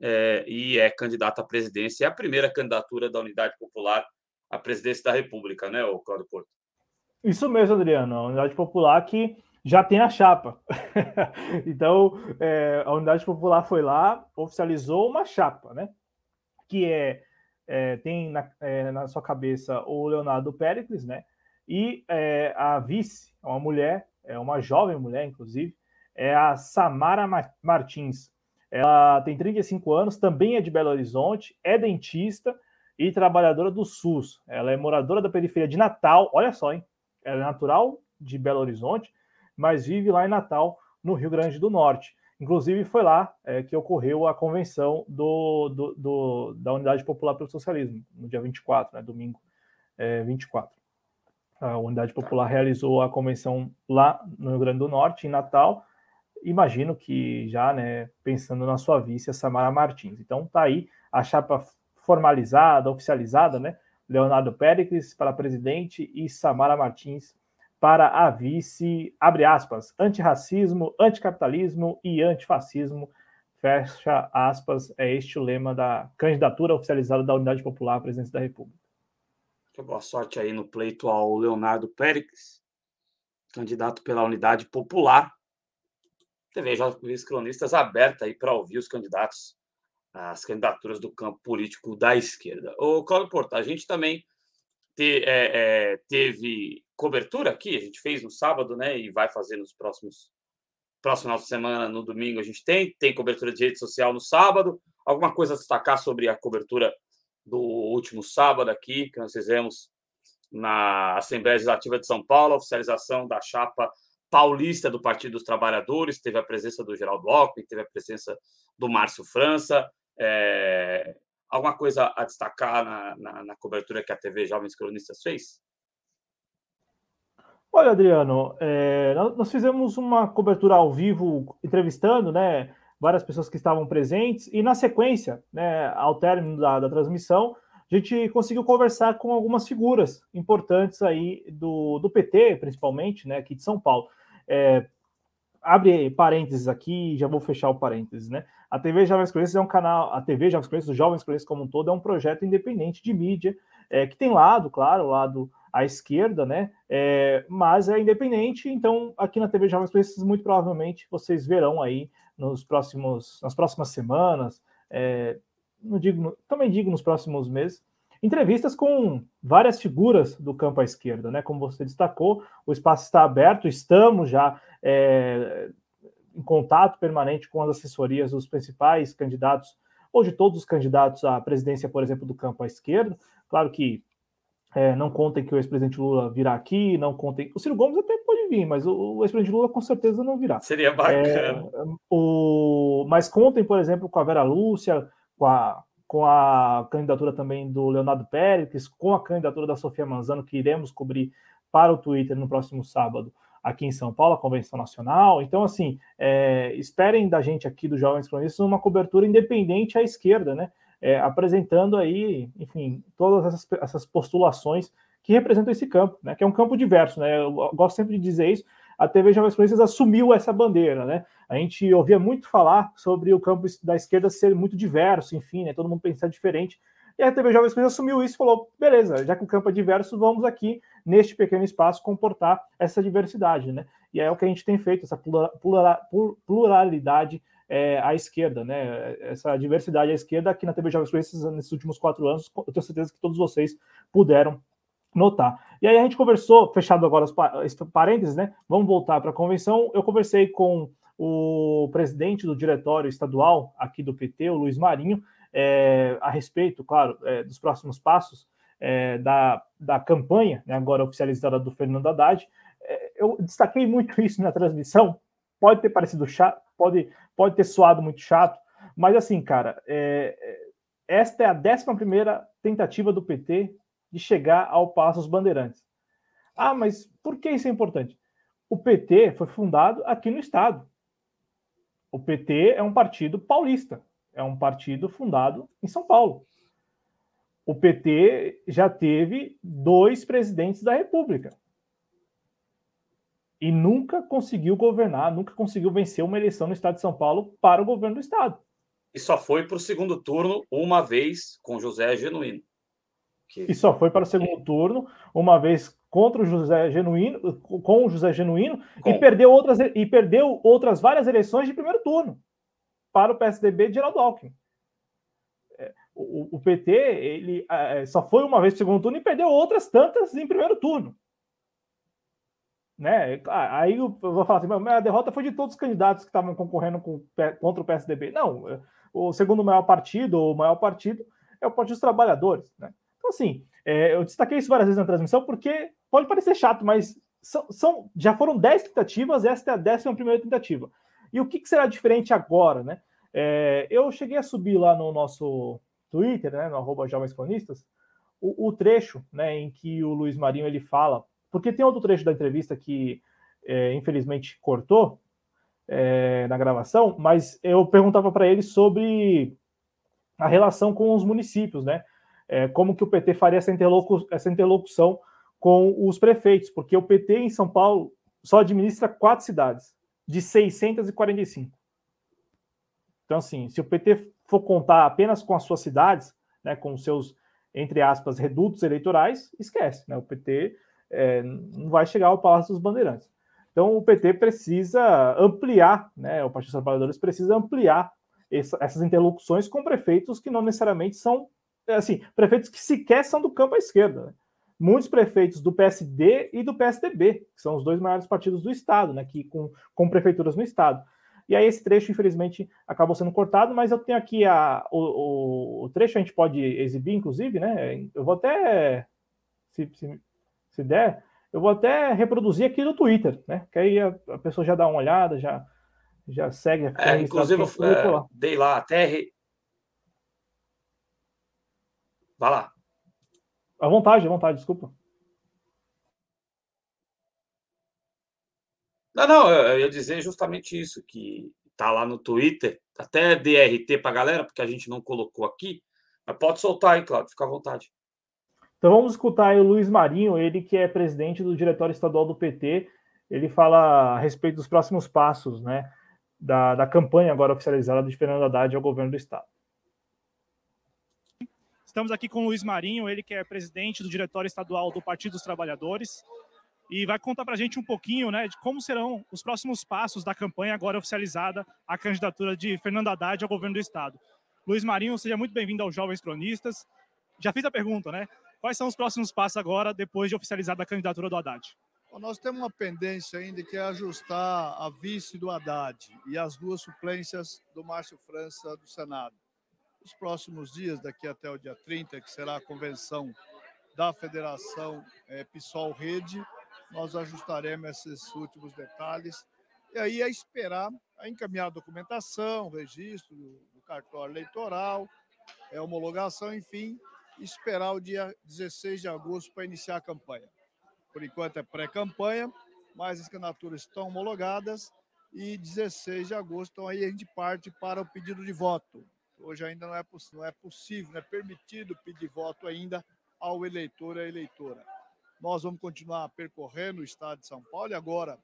é, e é candidato à presidência. É a primeira candidatura da Unidade Popular à presidência da República, né, o Cláudio Porto? Isso mesmo, Adriano. A Unidade Popular que já tem a chapa. então, é, a Unidade Popular foi lá, oficializou uma chapa, né? Que é, é tem na, na, sua cabeça o Leonardo Péricles, né? E é, a vice, é uma mulher, é uma jovem mulher, inclusive, é a Samara Martins. Ela tem 35 anos, também é de Belo Horizonte, é dentista e trabalhadora do SUS. Ela é moradora da periferia de Natal, olha só, hein? Ela é natural de Belo Horizonte, mas vive lá em Natal, no Rio Grande do Norte. Inclusive, foi lá é, que ocorreu a convenção do, do, do, da Unidade Popular pelo Socialismo, no dia 24, né, domingo é, 24 a Unidade Popular realizou a convenção lá no Rio Grande do Norte, em Natal. Imagino que já, né, pensando na sua vice, a Samara Martins. Então tá aí a chapa formalizada, oficializada, né? Leonardo Péricles para presidente e Samara Martins para a vice, abre aspas, antirracismo, anticapitalismo e antifascismo, fecha aspas, é este o lema da candidatura oficializada da Unidade Popular à presidência da República. Boa sorte aí no pleito ao Leonardo Pérez, candidato pela Unidade Popular. TV Jovens Cronistas aberta aí para ouvir os candidatos, as candidaturas do campo político da esquerda. O Cláudio Porta, a gente também te, é, é, teve cobertura aqui, a gente fez no sábado, né? E vai fazer nos próximos próximo final de semana, no domingo, a gente tem, tem cobertura de rede social no sábado. Alguma coisa a destacar sobre a cobertura do último sábado aqui, que nós fizemos na Assembleia Legislativa de São Paulo, a oficialização da chapa paulista do Partido dos Trabalhadores, teve a presença do Geraldo Alckmin, teve a presença do Márcio França. É... Alguma coisa a destacar na, na, na, cobertura que a TV Jovens Cronistas fez? Olha, Adriano, é, nós fizemos uma cobertura ao vivo, entrevistando né, várias pessoas que estavam presentes, e na sequência, né, ao término da, da transmissão, a gente conseguiu conversar com algumas figuras importantes aí do, do PT, principalmente, né, aqui de São Paulo. É, abre parênteses aqui, já vou fechar o parênteses, né? A TV Jovens Cronistas é um canal, a TV Jovens Cronistas, os Jovens Cronistas como um todo, é um projeto independente de mídia, é, que tem lado, claro, lado à esquerda, né? É, mas é independente, então aqui na TV Jovens Cronistas, muito provavelmente vocês verão aí nos próximos, nas próximas semanas, é, não digo, também digo nos próximos meses, entrevistas com várias figuras do campo à esquerda, né? Como você destacou, o espaço está aberto, estamos já é, em contato permanente com as assessorias dos principais candidatos, ou de todos os candidatos à presidência, por exemplo, do campo à esquerda. Claro que é, não contem que o ex-presidente Lula virá aqui, não contem. O Ciro Gomes até pode vir, mas o, o ex-presidente Lula com certeza não virá. Seria bacana. É, o... Mas contem, por exemplo, com a Vera Lúcia, com a, com a candidatura também do Leonardo Pérez, com a candidatura da Sofia Manzano, que iremos cobrir para o Twitter no próximo sábado aqui em São Paulo, a Convenção Nacional. Então, assim, é, esperem da gente aqui do Jovens Cronistas uma cobertura independente à esquerda, né? É, apresentando aí, enfim, todas essas, essas, postulações que representam esse campo, né? Que é um campo diverso, né? Eu gosto sempre de dizer isso. A TV Jovens Cronistas assumiu essa bandeira, né? A gente ouvia muito falar sobre o campo da esquerda ser muito diverso, enfim, né, todo mundo pensar diferente. E a TV Jovens Cruz assumiu isso e falou: beleza, já que o campo é diverso, vamos aqui, neste pequeno espaço, comportar essa diversidade. Né? E é o que a gente tem feito, essa pluralidade é, à esquerda, né? essa diversidade à esquerda aqui na TV Jovens Cruz nesses últimos quatro anos. Eu tenho certeza que todos vocês puderam notar. E aí a gente conversou, fechado agora os parênteses, né? Vamos voltar para a convenção. Eu conversei com o presidente do diretório estadual aqui do PT, o Luiz Marinho, é, a respeito, claro, é, dos próximos passos é, da, da campanha, né, agora oficializada do Fernando Haddad. É, eu destaquei muito isso na transmissão, pode ter parecido chato, pode, pode ter soado muito chato, mas assim, cara, é, é, esta é a 11 primeira tentativa do PT de chegar ao Passo Bandeirantes. Ah, mas por que isso é importante? O PT foi fundado aqui no Estado. O PT é um partido paulista, é um partido fundado em São Paulo. O PT já teve dois presidentes da República e nunca conseguiu governar, nunca conseguiu vencer uma eleição no estado de São Paulo para o governo do estado. E só foi para o segundo turno uma vez com José Genuíno. Que... E só foi para o segundo turno uma vez contra o José Genuíno, com o José Genuíno, com. e perdeu outras e perdeu outras várias eleições de primeiro turno para o PSDB de Geraldo Alckmin. É, o, o, PT ele é, só foi uma vez no segundo turno e perdeu outras tantas em primeiro turno. Né? Aí eu vou falar assim, mas a derrota foi de todos os candidatos que estavam concorrendo com, contra o PSDB. Não, é, o segundo maior partido, ou o maior partido, é o Partido dos Trabalhadores. Né? Então, assim, é, eu destaquei isso várias vezes na transmissão porque pode parecer chato, mas são, são já foram 10 tentativas, esta é a décima primeira tentativa. E o que, que será diferente agora, né? É, eu cheguei a subir lá no nosso Twitter, né, no arroba Jovens Cronistas, o, o, trecho né, em que o Luiz Marinho ele fala, porque tem outro trecho da entrevista que é, infelizmente cortou é, na gravação, mas eu perguntava para ele sobre a relação com os municípios, né? É, como que o PT faria essa, interlocu essa interlocução com os prefeitos, porque o PT em São Paulo só administra quatro cidades, de 645. Então, assim, se o PT for contar apenas com as suas cidades, né, com os seus, entre aspas, redutos eleitorais, esquece, né? O PT é, não vai chegar ao Palácio dos Bandeirantes. Então, o PT precisa ampliar, né? O Partido dos Trabalhadores precisa ampliar essa, essas interlocuções com prefeitos que não necessariamente são, assim, prefeitos que sequer são do campo à esquerda. Né? Muitos prefeitos do PSD e do PSDB, que são os dois maiores partidos do Estado, né? Que com, com prefeituras no Estado. E aí esse trecho, infelizmente, acabou sendo cortado, mas eu tenho aqui a, o, o, trecho, a gente pode exibir, inclusive, né? Eu vou até, se, se, se der, eu vou até reproduzir aqui no Twitter, né? Que aí a, a pessoa já dá uma olhada, já, já segue. É, inclusive, eu é, dei lá até. Re... Vai lá. À vontade, à vontade, desculpa. Não, não, eu ia dizer justamente isso, que tá lá no Twitter, até DRT para galera, porque a gente não colocou aqui, mas pode soltar aí, Claudio, fica à vontade. Então vamos escutar aí o Luiz Marinho, ele que é presidente do Diretório Estadual do PT, ele fala a respeito dos próximos passos, né, da, da campanha agora oficializada de Fernando Haddad ao governo do Estado. Estamos aqui com o Luiz Marinho, ele que é presidente do Diretório Estadual do Partido dos Trabalhadores e vai contar para a gente um pouquinho né, de como serão os próximos passos da campanha agora oficializada a candidatura de Fernando Haddad ao governo do Estado. Luiz Marinho, seja muito bem-vindo aos Jovens Cronistas. Já fiz a pergunta, né? Quais são os próximos passos agora, depois de oficializada a candidatura do Haddad? Bom, nós temos uma pendência ainda que é ajustar a vice do Haddad e as duas suplências do Márcio França do Senado. Nos próximos dias, daqui até o dia 30, que será a convenção da Federação é, PSOL Rede, nós ajustaremos esses últimos detalhes. E aí é esperar a encaminhar a documentação, registro do cartório eleitoral, é, homologação, enfim, esperar o dia 16 de agosto para iniciar a campanha. Por enquanto é pré-campanha, mas as candidaturas estão homologadas e 16 de agosto, então aí a gente parte para o pedido de voto. Hoje ainda não é, não é possível, não é permitido pedir voto ainda ao eleitor e à eleitora. Nós vamos continuar percorrendo o estado de São Paulo e agora,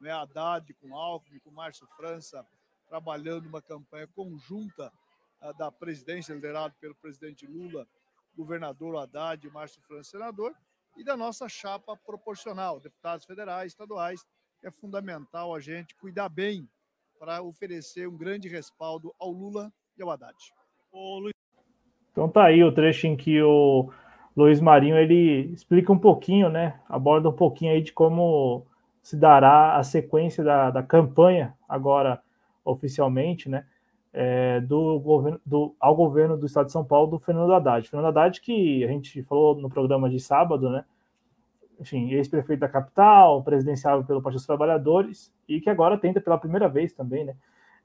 né, Haddad com Alckmin, com Márcio França, trabalhando uma campanha conjunta uh, da presidência, liderada pelo presidente Lula, governador Haddad, Márcio França, senador, e da nossa chapa proporcional, deputados federais, estaduais, é fundamental a gente cuidar bem para oferecer um grande respaldo ao Lula e ao Haddad. Então tá aí o trecho em que o Luiz Marinho ele explica um pouquinho, né? Aborda um pouquinho aí de como se dará a sequência da, da campanha agora oficialmente, né? É, do governo do, ao governo do Estado de São Paulo do Fernando Haddad. Fernando Haddad que a gente falou no programa de sábado, né? Enfim, ex-prefeito da capital, presidenciável pelo Partido dos Trabalhadores e que agora tenta pela primeira vez também, né?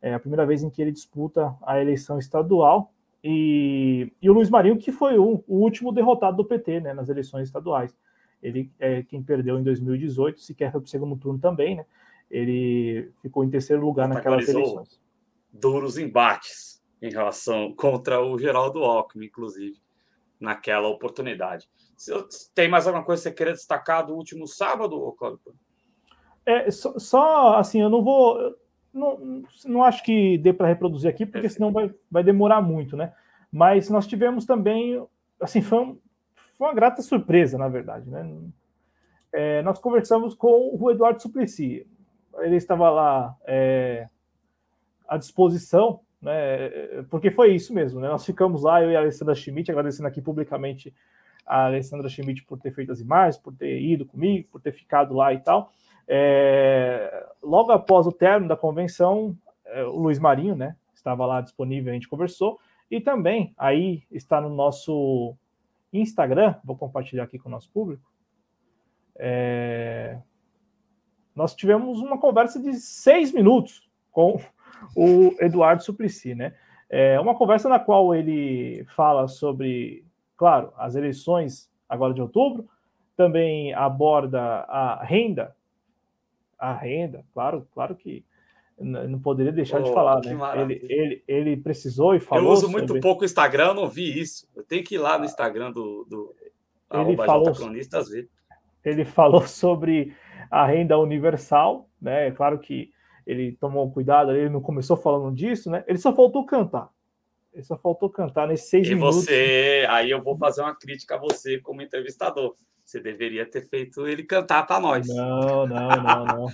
É a primeira vez em que ele disputa a eleição estadual e, e o Luiz Marinho, que foi o, o, último derrotado do PT né, nas eleições estaduais. Ele é quem perdeu em 2018, sequer foi para o segundo turno também, né? Ele ficou em terceiro lugar naquelas eleições. Duros embates em relação contra o Geraldo Alckmin, inclusive, naquela oportunidade. Tem mais alguma coisa que você queria destacar do último sábado, Cláudio? É, só, só, assim, eu não vou não, não acho que dê para reproduzir aqui, porque senão vai, vai demorar muito, né? Mas nós tivemos também, assim, foi, um, foi uma grata surpresa, na verdade, né? É, nós conversamos com o Eduardo Suplicy. Ele estava lá é, à disposição, né? Porque foi isso mesmo, né? Nós ficamos lá, eu e a Alessandra Schmidt, agradecendo aqui publicamente a Alessandra Schmidt por ter feito as imagens, por ter ido comigo, por ter ficado lá e tal. É, logo após o término da convenção, é, o Luiz Marinho, né, estava lá disponível, a gente conversou, e também aí está no nosso Instagram, vou compartilhar aqui com o nosso público. É, nós tivemos uma conversa de seis minutos com o Eduardo Suplicy, né? É uma conversa na qual ele fala sobre, claro, as eleições agora de outubro, também aborda a renda a renda, claro, claro que não poderia deixar oh, de falar, né? Ele, ele, ele precisou e falou. Eu uso muito sobre... pouco o Instagram, eu não vi isso. Eu tenho que ir lá no Instagram do, do ele falou, cronistas ver. ele falou sobre a renda universal, né? É claro que ele tomou cuidado, ele não começou falando disso, né? Ele só faltou cantar. Ele só faltou cantar nesses seis e minutos. E você, aí eu vou fazer uma crítica a você como entrevistador. Você deveria ter feito ele cantar para nós. Não, não, não, não.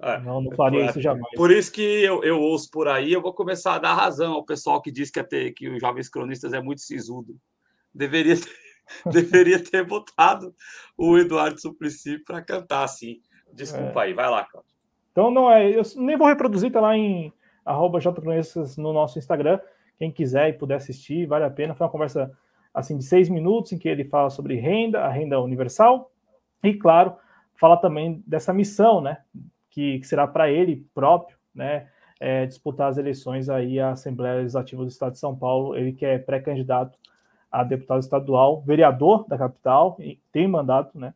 É, não, não faria isso jamais. Por isso que eu, eu ouço por aí, eu vou começar a dar razão ao pessoal que diz que, até, que os jovens cronistas é muito sisudo. Deveria ter, deveria ter botado o Eduardo Suplicy para cantar assim. Desculpa é. aí, vai lá, Cláudio. Então não é, eu nem vou reproduzir, tá lá em arroba no nosso Instagram. Quem quiser e puder assistir, vale a pena. Foi uma conversa assim de seis minutos em que ele fala sobre renda, a renda universal, e claro, fala também dessa missão, né? Que, que será para ele próprio, né? É, disputar as eleições aí à Assembleia Legislativa do Estado de São Paulo. Ele que é pré-candidato a deputado estadual, vereador da capital, tem mandato, né?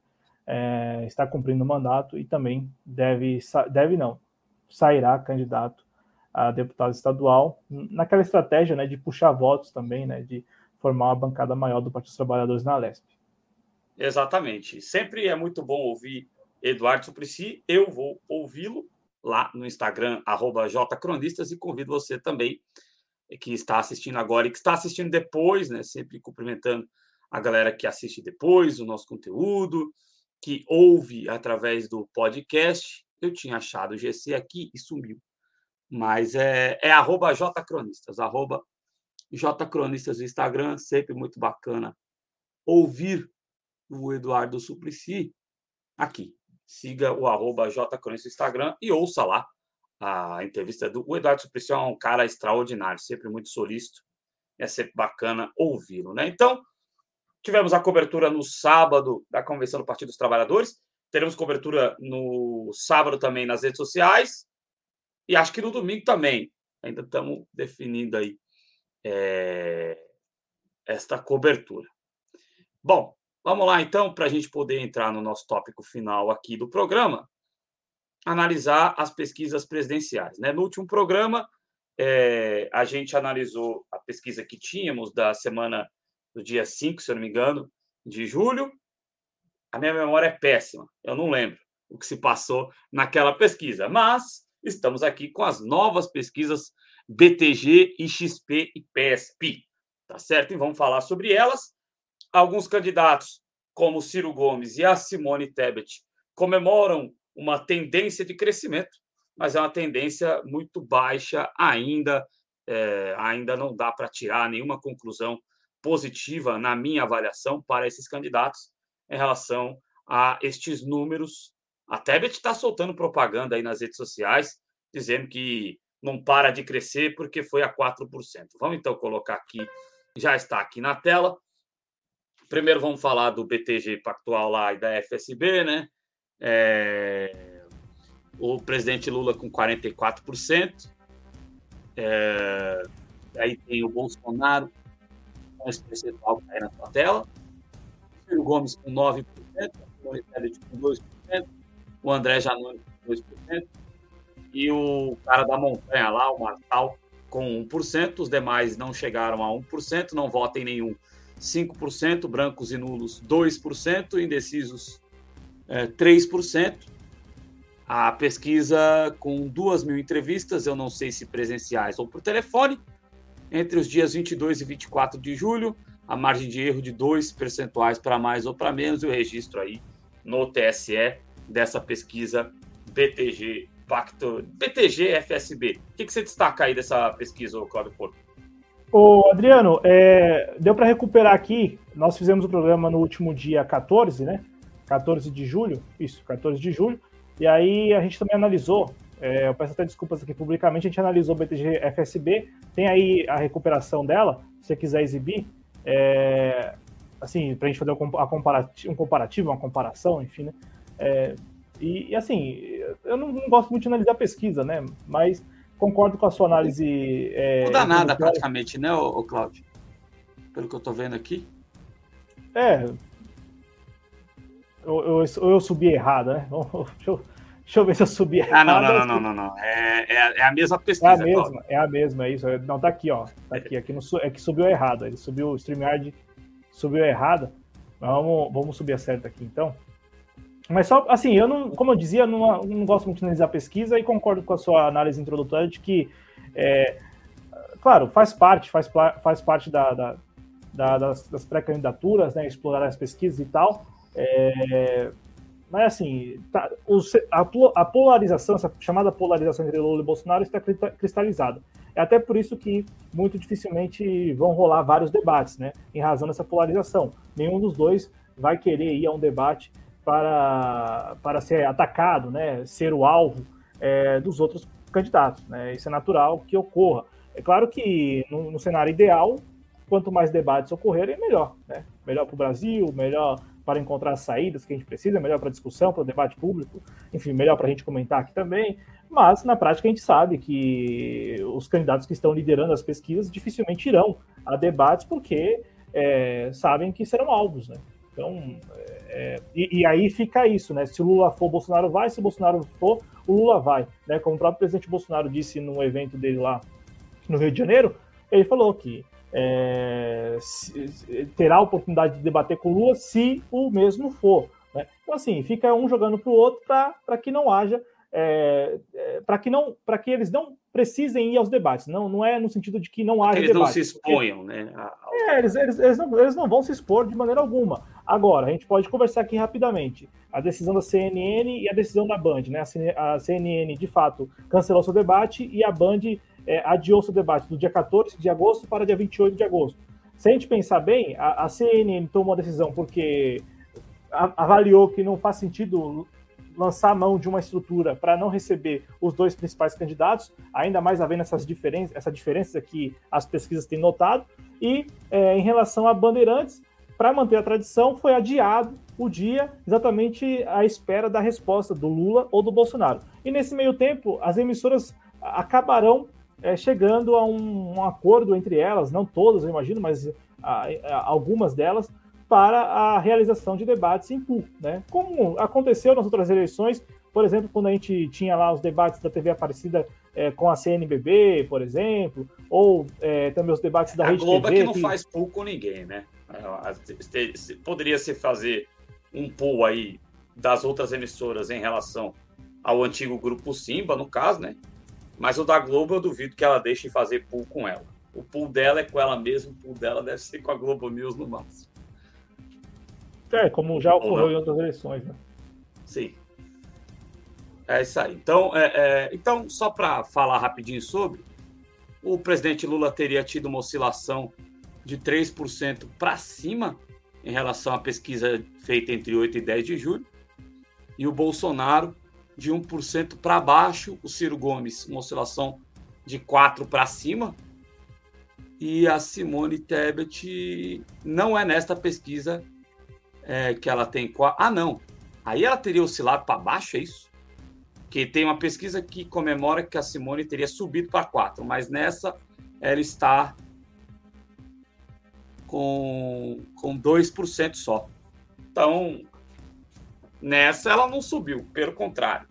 é, está cumprindo o mandato e também deve, deve não, sairá candidato a deputado estadual, naquela estratégia né, de puxar votos também, né, de formar uma bancada maior do Partido dos Trabalhadores na Lesp. Exatamente. Sempre é muito bom ouvir Eduardo Suplicy. Eu vou ouvi-lo lá no Instagram, jcronistas, e convido você também que está assistindo agora e que está assistindo depois, né? Sempre cumprimentando a galera que assiste depois o nosso conteúdo, que ouve através do podcast. Eu tinha achado o GC aqui e sumiu. Mas é, é arroba jcronistas, arroba jcronistas no Instagram, sempre muito bacana ouvir o Eduardo Suplicy aqui. Siga o arroba jcronistas no Instagram e ouça lá a entrevista do o Eduardo Suplicy é um cara extraordinário, sempre muito solícito. É sempre bacana ouvi-lo, né? Então, Tivemos a cobertura no sábado da Convenção do Partido dos Trabalhadores. Teremos cobertura no sábado também nas redes sociais. E acho que no domingo também. Ainda estamos definindo aí é, esta cobertura. Bom, vamos lá então, para a gente poder entrar no nosso tópico final aqui do programa, analisar as pesquisas presidenciais. Né? No último programa, é, a gente analisou a pesquisa que tínhamos da semana do dia 5, se eu não me engano, de julho. A minha memória é péssima, eu não lembro o que se passou naquela pesquisa, mas estamos aqui com as novas pesquisas BTG, IXP e PSP, tá certo? E vamos falar sobre elas. Alguns candidatos, como Ciro Gomes e a Simone Tebet, comemoram uma tendência de crescimento, mas é uma tendência muito baixa ainda. É, ainda não dá para tirar nenhuma conclusão positiva, na minha avaliação, para esses candidatos em relação a estes números. A Tebet está soltando propaganda aí nas redes sociais, dizendo que não para de crescer porque foi a 4%. Vamos então colocar aqui, já está aqui na tela. Primeiro vamos falar do BTG Pactual lá e da FSB, né? É... O presidente Lula com 44%. É... Aí tem o Bolsonaro esse percentual que está aí na sua tela. O Ciro Gomes com 9%, o Tebet com 2%, o André Janone com 2%, e o cara da montanha lá, o Martal, com 1%. Os demais não chegaram a 1%, não votem nenhum 5%, brancos e nulos 2%, indecisos é, 3%. A pesquisa com duas mil entrevistas, eu não sei se presenciais ou por telefone, entre os dias 22 e 24 de julho, a margem de erro de 2 percentuais para mais ou para menos, e o registro aí no TSE dessa pesquisa BTG Pacto, BTG FSB. O que, que você destaca aí dessa pesquisa, Cláudio Porto? Ô, Adriano, é, deu para recuperar aqui. Nós fizemos o programa no último dia 14, né? 14 de julho, isso, 14 de julho. E aí a gente também analisou é, eu peço até desculpas aqui publicamente, a gente analisou o BTG FSB, tem aí a recuperação dela, se você quiser exibir, é, assim, para a gente fazer um comparativo, uma comparação, enfim, né? É, e, e, assim, eu não, não, gosto muito de analisar pesquisa, né? Mas concordo com a sua análise. É, não dá nada praticamente, né, o Cláudio? Pelo que eu estou vendo aqui. É. Eu, eu, eu subi errado, né? Deixa eu, Deixa eu ver se eu subi. Ah, não, não, não, não, não, não. É, é, é, a mesma pesquisa. É a mesma, é a mesma, é isso. Não, tá aqui, ó. Tá aqui, aqui no, é que subiu errado. Ele subiu o StreamYard, subiu errado. Mas vamos, vamos subir a certa aqui, então. Mas só, assim, eu não, como eu dizia, não, não gosto muito de analisar pesquisa e concordo com a sua análise introdutória de que, é, claro, faz parte, faz, faz parte da, da, da das, das pré-candidaturas, né, explorar as pesquisas e tal, é, mas assim, tá, a, a, polarização, essa chamada polarização entre Lula e Bolsonaro está cristalizada. É até por isso que muito dificilmente vão rolar vários debates, né? Em razão dessa polarização. Nenhum dos dois vai querer ir a um debate para, para ser atacado, né, ser o alvo é, dos outros candidatos. Né? Isso é natural que ocorra. É claro que no, no cenário ideal, quanto mais debates ocorrerem, melhor. Né? Melhor para o Brasil, melhor para encontrar as saídas que a gente precisa, melhor para a discussão, para o debate público, enfim, melhor para a gente comentar aqui também. Mas, na prática, a gente sabe que os candidatos que estão liderando as pesquisas dificilmente irão a debates porque é, sabem que serão alvos. Né? Então, é, e, e, aí fica isso, né? Se o Lula for, o Bolsonaro vai, se o Bolsonaro for, o Lula vai. Né? Como o próprio presidente Bolsonaro disse no evento dele lá no Rio de Janeiro, ele falou que é, se, terá a oportunidade de debater com o Lula se o mesmo for. Né? Então, assim, fica um jogando para o outro para que não haja. É, é, para que não para que eles não precisem ir aos debates não não é no sentido de que não haja eles debate, não se exponham porque, né é, eles, eles, eles, não, eles não vão se expor de maneira alguma Agora, a gente pode conversar aqui rapidamente. A decisão da CNN e a decisão da Band, né? A CNN, de fato, cancelou seu debate e a Band é, adiou seu debate do dia 14 de agosto para dia 28 de agosto. Se a gente pensar bem, a, a CNN tomou a decisão porque avaliou que não faz sentido lançar mão de uma estrutura para não receber os dois principais candidatos, ainda mais havendo essas diferenças, essa diferença que as pesquisas têm notado. E é, em relação a Bandeirantes, para manter a tradição, foi adiado o dia exatamente à espera da resposta do Lula ou do Bolsonaro. E nesse meio tempo, as emissoras acabarão é, chegando a um, um, acordo entre elas, não todas, eu imagino, mas a, a, algumas delas, para a realização de debates em público, né? Como aconteceu nas outras eleições, por exemplo, quando a gente tinha lá os debates da TV Aparecida é, com a CNBB, por exemplo, ou é, também os debates da a Rede Globo TV. É que não faz pool com ninguém, né? É, poderia se fazer um pool aí das outras emissoras em relação ao antigo grupo Simba, no caso, né? Mas o da Globo eu duvido que ela deixe fazer pool com ela. O pool dela é com ela mesma, o pool dela deve ser com a Globo News no máximo. É, como já ocorreu em outras eleições, né? Sim. É isso aí. Então, é, é, então só para falar rapidinho sobre, o presidente Lula teria tido uma oscilação de 3% para cima em relação à pesquisa feita entre 8 e 10 de julho, e o Bolsonaro de 1% para baixo, o Ciro Gomes, uma oscilação de 4 para cima, e a Simone Tebet não é nesta pesquisa é, que ela tem. Ah, não. Aí ela teria oscilado para baixo, é isso? Que tem uma pesquisa que comemora que a Simone teria subido para 4, mas nessa ela está com, com 2% só. Então, nessa ela não subiu, pelo contrário.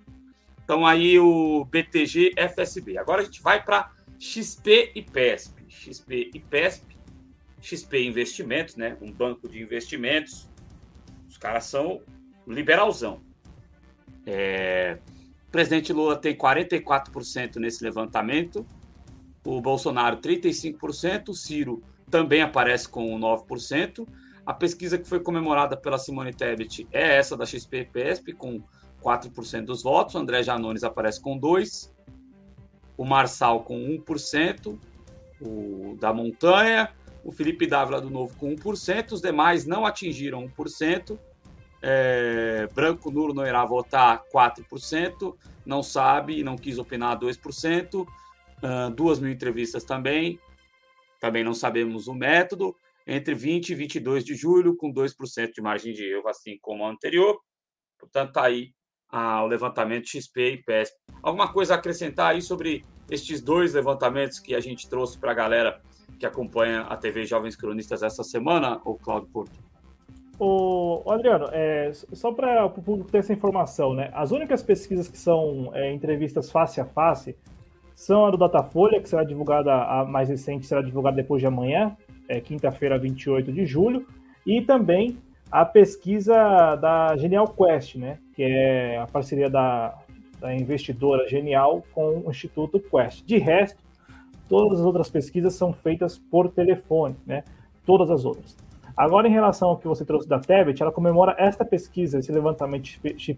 Então, aí o BTG FSB. Agora a gente vai para XP e PESP. XP e PESP. XP Investimentos, né? Um banco de investimentos. Os caras são liberalzão. É... O presidente Lula tem 44% nesse levantamento. O Bolsonaro, 35%. O Ciro, também aparece com 9%. A pesquisa que foi comemorada pela Simone Tebet é essa da XP-PESP, com 4% dos votos. O André Janones aparece com 2%. O Marçal com 1%. O da Montanha. O Felipe Dávila do Novo com 1%. Os demais não atingiram 1%. É, Branco Nulo não irá votar 4%. Não sabe não quis opinar 2%. Uh, duas mil entrevistas também também não sabemos o método, entre 20 e 22 de julho, com 2% de margem de erro, assim como o anterior. Portanto, está aí ah, o levantamento XP e PESP. Alguma coisa a acrescentar aí sobre estes dois levantamentos que a gente trouxe para a galera que acompanha a TV Jovens Cronistas essa semana, o Claudio Porto? O, Adriano, é, só para o público ter essa informação, né? As únicas pesquisas que são é, entrevistas face a face são a do Datafolha, que será divulgada, a mais recente será divulgada depois de amanhã, é, quinta-feira, 28 de julho, e também a pesquisa da Genial Quest, né, que é a parceria da, da investidora Genial com o Instituto Quest. De resto, todas as outras pesquisas são feitas por telefone, né? Todas as outras. Agora, em relação ao que você trouxe da Tebet, ela comemora esta pesquisa, esse levantamento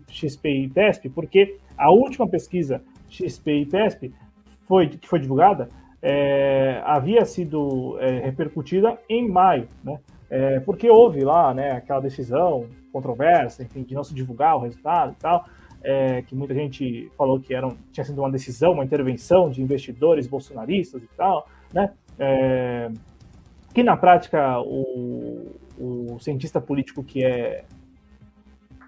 XP e PESP, porque a última pesquisa XP e PESP foi, que foi divulgada é, havia sido é, repercutida em maio, né? É, porque houve lá né, aquela decisão controversa, enfim, de não se divulgar o resultado e tal, é, que muita gente falou que era, tinha sido uma decisão, uma intervenção de investidores bolsonaristas e tal, né? É, que na prática o, o cientista político que é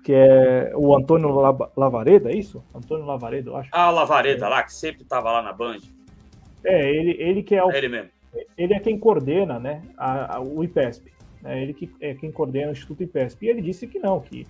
que é o Antônio Lavareda, é isso? Antônio Lavareda, eu acho. Ah, o Lavareda lá, que sempre estava lá na Band. É, ele, ele que é o. É ele mesmo. Ele é quem coordena né, a, a, o IPESP. Né, ele que é quem coordena o Instituto IPESP. E ele disse que não, que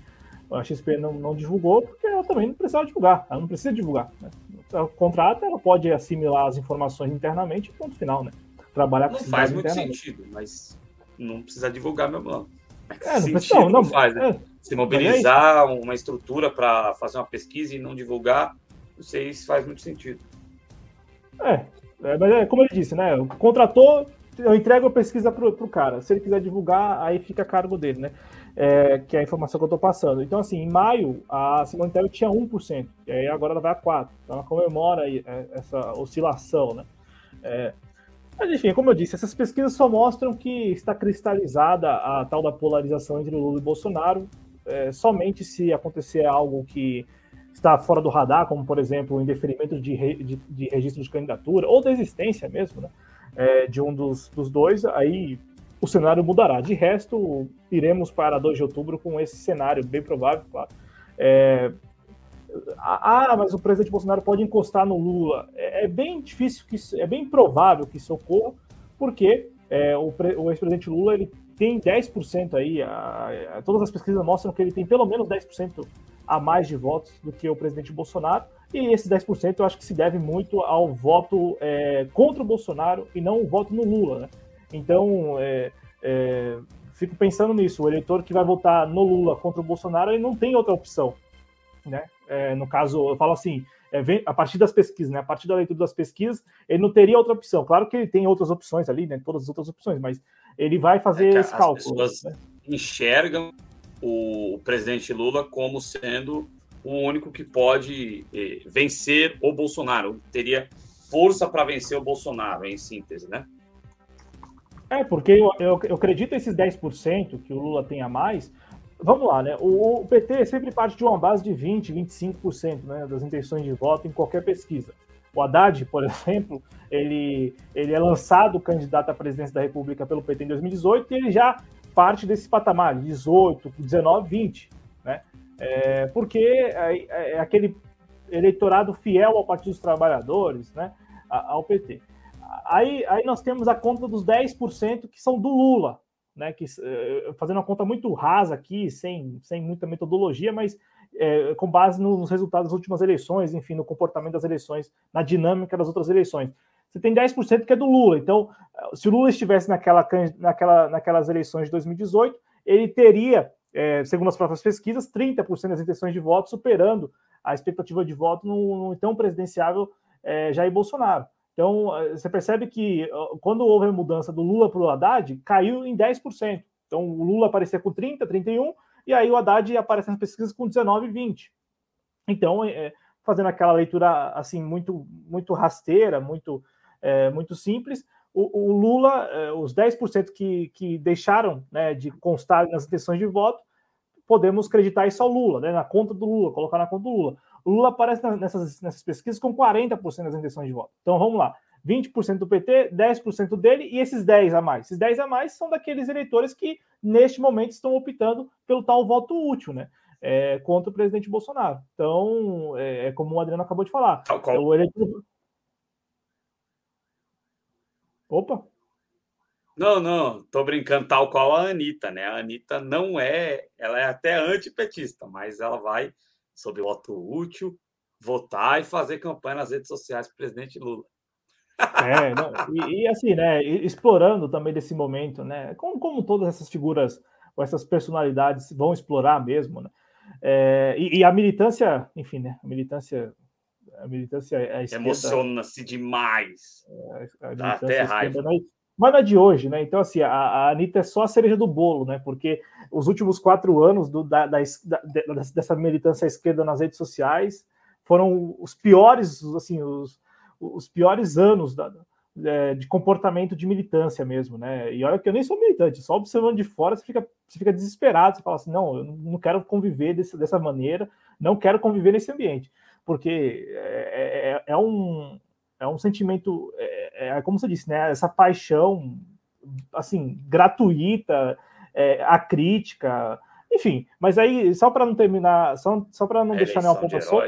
a XP não, não divulgou, porque ela também não precisava divulgar. Ela não precisa divulgar. Né? O contrato, ela pode assimilar as informações internamente e ponto final, né? trabalhar com Não faz muito sentido, mas não precisa divulgar mesmo, não. É, não, sentido não, não faz, né? É, se mobilizar é uma estrutura para fazer uma pesquisa e não divulgar, não sei se faz muito sentido. É, é, mas é como ele disse, né? Contratou, eu entrego a pesquisa para o cara. Se ele quiser divulgar, aí fica a cargo dele, né? É, que é a informação que eu estou passando. Então, assim, em maio, a Simone Tebet tinha 1%, e aí agora ela vai a 4%. Então, ela comemora aí, é, essa oscilação, né? É, mas enfim, como eu disse, essas pesquisas só mostram que está cristalizada a tal da polarização entre Lula e Bolsonaro. É, somente se acontecer algo que está fora do radar, como por exemplo o indeferimento de, re, de, de registro de candidatura, ou desistência mesmo, né, é, de um dos, dos dois, aí o cenário mudará. De resto, iremos para 2 de outubro com esse cenário, bem provável, claro. É, ah, mas o presidente Bolsonaro pode encostar no Lula. É, é bem difícil, que isso, é bem provável que isso ocorra, porque é, o, o ex-presidente Lula ele tem 10% aí, a, a, todas as pesquisas mostram que ele tem pelo menos 10% a mais de votos do que o presidente Bolsonaro, e esses 10% eu acho que se deve muito ao voto é, contra o Bolsonaro e não o voto no Lula, né? Então, é, é, fico pensando nisso, o eleitor que vai votar no Lula contra o Bolsonaro, ele não tem outra opção, né? É, no caso, eu falo assim, é, a partir das pesquisas, né? A partir da leitura das pesquisas, ele não teria outra opção. Claro que ele tem outras opções ali, né? Todas as outras opções, mas ele vai fazer é esse cálculo. As pessoas né? enxergam o presidente Lula como sendo o único que pode eh, vencer o Bolsonaro, teria força para vencer o Bolsonaro, em síntese, né? É, porque eu, eu, eu acredito esses 10% que o Lula tem a mais. Vamos lá, né? O, o, PT sempre parte de uma base de 20%, 25% né, das intenções de voto em qualquer pesquisa. O Haddad, por exemplo, ele, ele é lançado candidato à presidência da República pelo PT em 2018 e ele já parte desse patamar, 18, 19, 20, né? É, porque é, é, aquele eleitorado fiel ao Partido dos Trabalhadores, né? Ao PT. Aí, aí nós temos a conta dos 10% que são do Lula, né? Que, é, fazendo uma conta muito rasa aqui, sem, sem muita metodologia, mas é, com base nos resultados das últimas eleições, enfim, no comportamento das eleições, na dinâmica das outras eleições você tem 10% que é do Lula. Então, se o Lula estivesse naquela, naquela, naquelas eleições de 2018, ele teria, é, segundo as próprias pesquisas, 30% das intenções de voto, superando a expectativa de voto no, no então presidenciável é, Jair Bolsonaro. Então, é, você percebe que quando houve a mudança do Lula para o Haddad, caiu em 10%. Então, o Lula aparecia com 30%, 31%, e aí o Haddad aparece nas pesquisas com 19%, 20%. Então, é, fazendo aquela leitura assim muito muito rasteira, muito é, muito simples. O, o Lula, é, os 10% que, que deixaram né, de constar nas intenções de voto, podemos acreditar isso ao Lula, né, na conta do Lula, colocar na conta do Lula. O Lula aparece nessas, nessas pesquisas com 40% das intenções de voto. Então vamos lá. 20% do PT, 10% dele e esses 10 a mais. Esses 10 a mais são daqueles eleitores que, neste momento, estão optando pelo tal voto útil, né? É, contra o presidente Bolsonaro. Então, é, é como o Adriano acabou de falar. O eleitor, Opa! Não, não, tô brincando tal qual a Anitta, né? A Anitta não é, ela é até antipetista, mas ela vai, sob voto útil, votar e fazer campanha nas redes sociais para o presidente Lula. É, não, e, e, assim, né, explorando também desse momento, né, como, como todas essas figuras, ou essas personalidades vão explorar mesmo, né, É, e, e, a militância, enfim, né? A militância. A militância é Emociona-se demais. É, Dá até raiva. Né? Mas não é de hoje, né? Então, assim, a, a Anitta é só a cereja do bolo, né? Porque os últimos quatro anos do, da, da, da, dessa militância à esquerda nas redes sociais foram os piores, assim, os, os piores anos da, é, de comportamento de militância mesmo, né? E olha que eu nem sou militante, só observando de fora você fica, você fica desesperado, você fala assim, não, eu não quero conviver desse, dessa maneira, não quero conviver nesse ambiente, porque é, é, é um, é um sentimento, é, é, como você disse, né? Essa paixão, assim, gratuita, é, a crítica, enfim. Mas aí, só para não terminar, só, só para não deixar nenhuma ponta solta.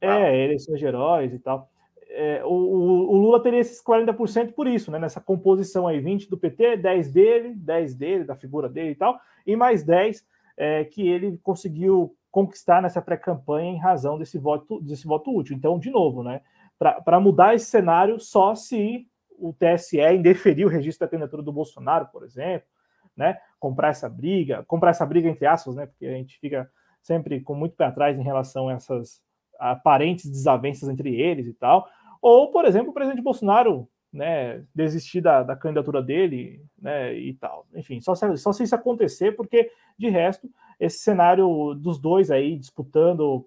É, eleições de heróis e tal é, o, o, Lula teria esses 40% por isso, né? Nessa composição aí, 20 do PT, 10 dele, 10 dele, da figura dele e tal, e mais 10 é, que ele conseguiu conquistar nessa pré-campanha em razão desse voto, desse voto útil. Então, de novo, né? Para mudar esse cenário, só se o TSE indeferir o registro da candidatura do Bolsonaro, por exemplo, né? Comprar essa briga, comprar essa briga entre aspas, né? Porque a gente fica sempre com muito pé atrás em relação a essas aparentes desavenças entre eles e tal. Ou, por exemplo, o presidente Bolsonaro né, desistir da, da, candidatura dele, né, e tal. Enfim, só se, só se isso acontecer, porque de resto, esse cenário dos dois aí disputando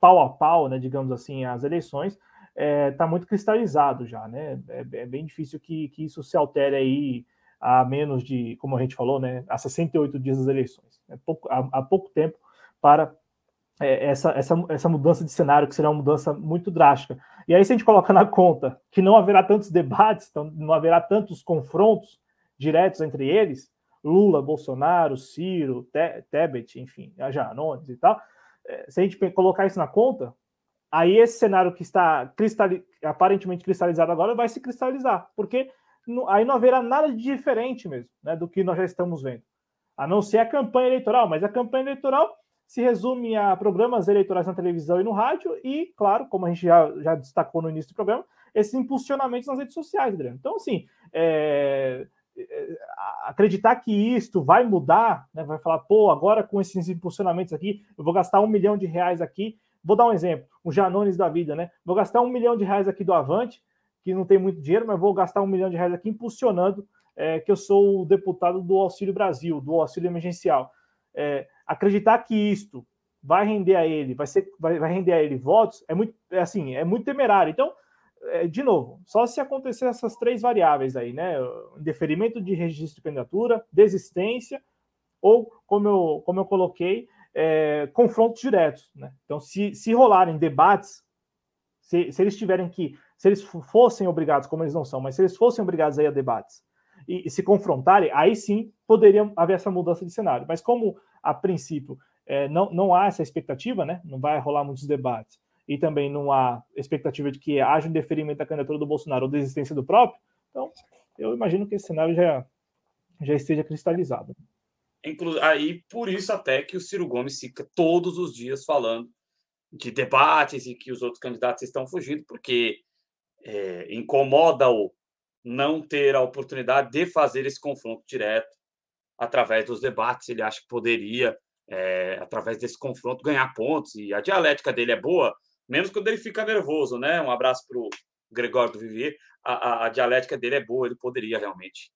pau a pau, né, digamos assim, as eleições, está é, tá muito cristalizado já, né? É, é, bem difícil que, que isso se altere aí a menos de, como a gente falou, né, a 68 dias das eleições. É pouco, há, há pouco tempo para é, essa, essa, essa mudança de cenário, que será uma mudança muito drástica. E aí, se a gente coloca na conta que não haverá tantos debates, então não haverá tantos confrontos diretos entre eles, Lula, Bolsonaro, Ciro, Te Tebet, enfim, Janones e tal, é, se a gente colocar isso na conta, aí esse cenário que está cristali aparentemente cristalizado agora vai se cristalizar, porque aí não haverá nada de diferente mesmo né, do que nós já estamos vendo, a não ser a campanha eleitoral, mas a campanha eleitoral se resume a programas eleitorais na televisão e no rádio, e, claro, como a gente já, já destacou no início do programa, esses impulsionamentos nas redes sociais, Adriano. Então, assim, é, é, acreditar que isto vai mudar, né, vai falar, pô, agora com esses impulsionamentos aqui, eu vou gastar um milhão de reais aqui. Vou dar um exemplo, o Janones da vida, né? Vou gastar um milhão de reais aqui do Avante, que não tem muito dinheiro, mas vou gastar um milhão de reais aqui impulsionando é, que eu sou o deputado do Auxílio Brasil, do auxílio emergencial. É, acreditar que isto vai render a ele, vai, ser, vai, vai render a ele votos, é muito, é assim, é muito temerário. Então, é, de novo, só se acontecer essas três variáveis aí, né? Deferimento de registro de candidatura, desistência, ou, como eu, como eu coloquei, é, confrontos diretos. Né? Então, se, se rolarem debates, se, se eles tiverem que, se eles fossem obrigados, como eles não são, mas se eles fossem obrigados aí a debates e, e se confrontarem, aí sim poderia haver essa mudança de cenário. Mas como a princípio, é, não, não há essa expectativa, né? Não vai rolar muitos debates. E também não há expectativa de que haja um deferimento da candidatura do Bolsonaro ou desistência do próprio. Então, eu imagino que esse cenário já, já esteja cristalizado. Aí, por isso até que o Ciro Gomes fica todos os dias falando de debates e que os outros candidatos estão fugindo, porque é, incomoda-o não ter a oportunidade de fazer esse confronto direto através dos debates, ele acha que poderia, é, através desse confronto, ganhar pontos. E a dialética dele é boa, menos quando ele fica nervoso, né? Um abraço para o Gregório do Vivier. A, a, a, dialética dele é boa, ele poderia realmente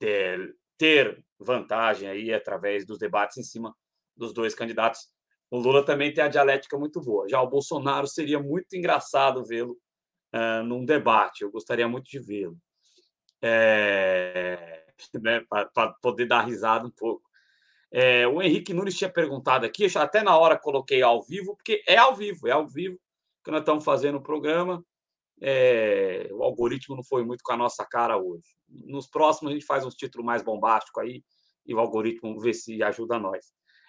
ter, ter vantagem aí através dos debates em cima dos dois candidatos. O Lula também tem a dialética muito boa. Já o Bolsonaro seria muito engraçado vê-lo uh, num debate. Eu gostaria muito de vê-lo. É né, para poder dar risada um pouco. É, o Henrique Nunes tinha perguntado aqui, até na hora coloquei ao vivo, porque é ao vivo, é ao vivo que nós estamos fazendo o programa. É, o algoritmo não foi muito com a nossa cara hoje. Nos próximos a gente faz uns títulos mais bombásticos aí e o algoritmo vê se ajuda nós.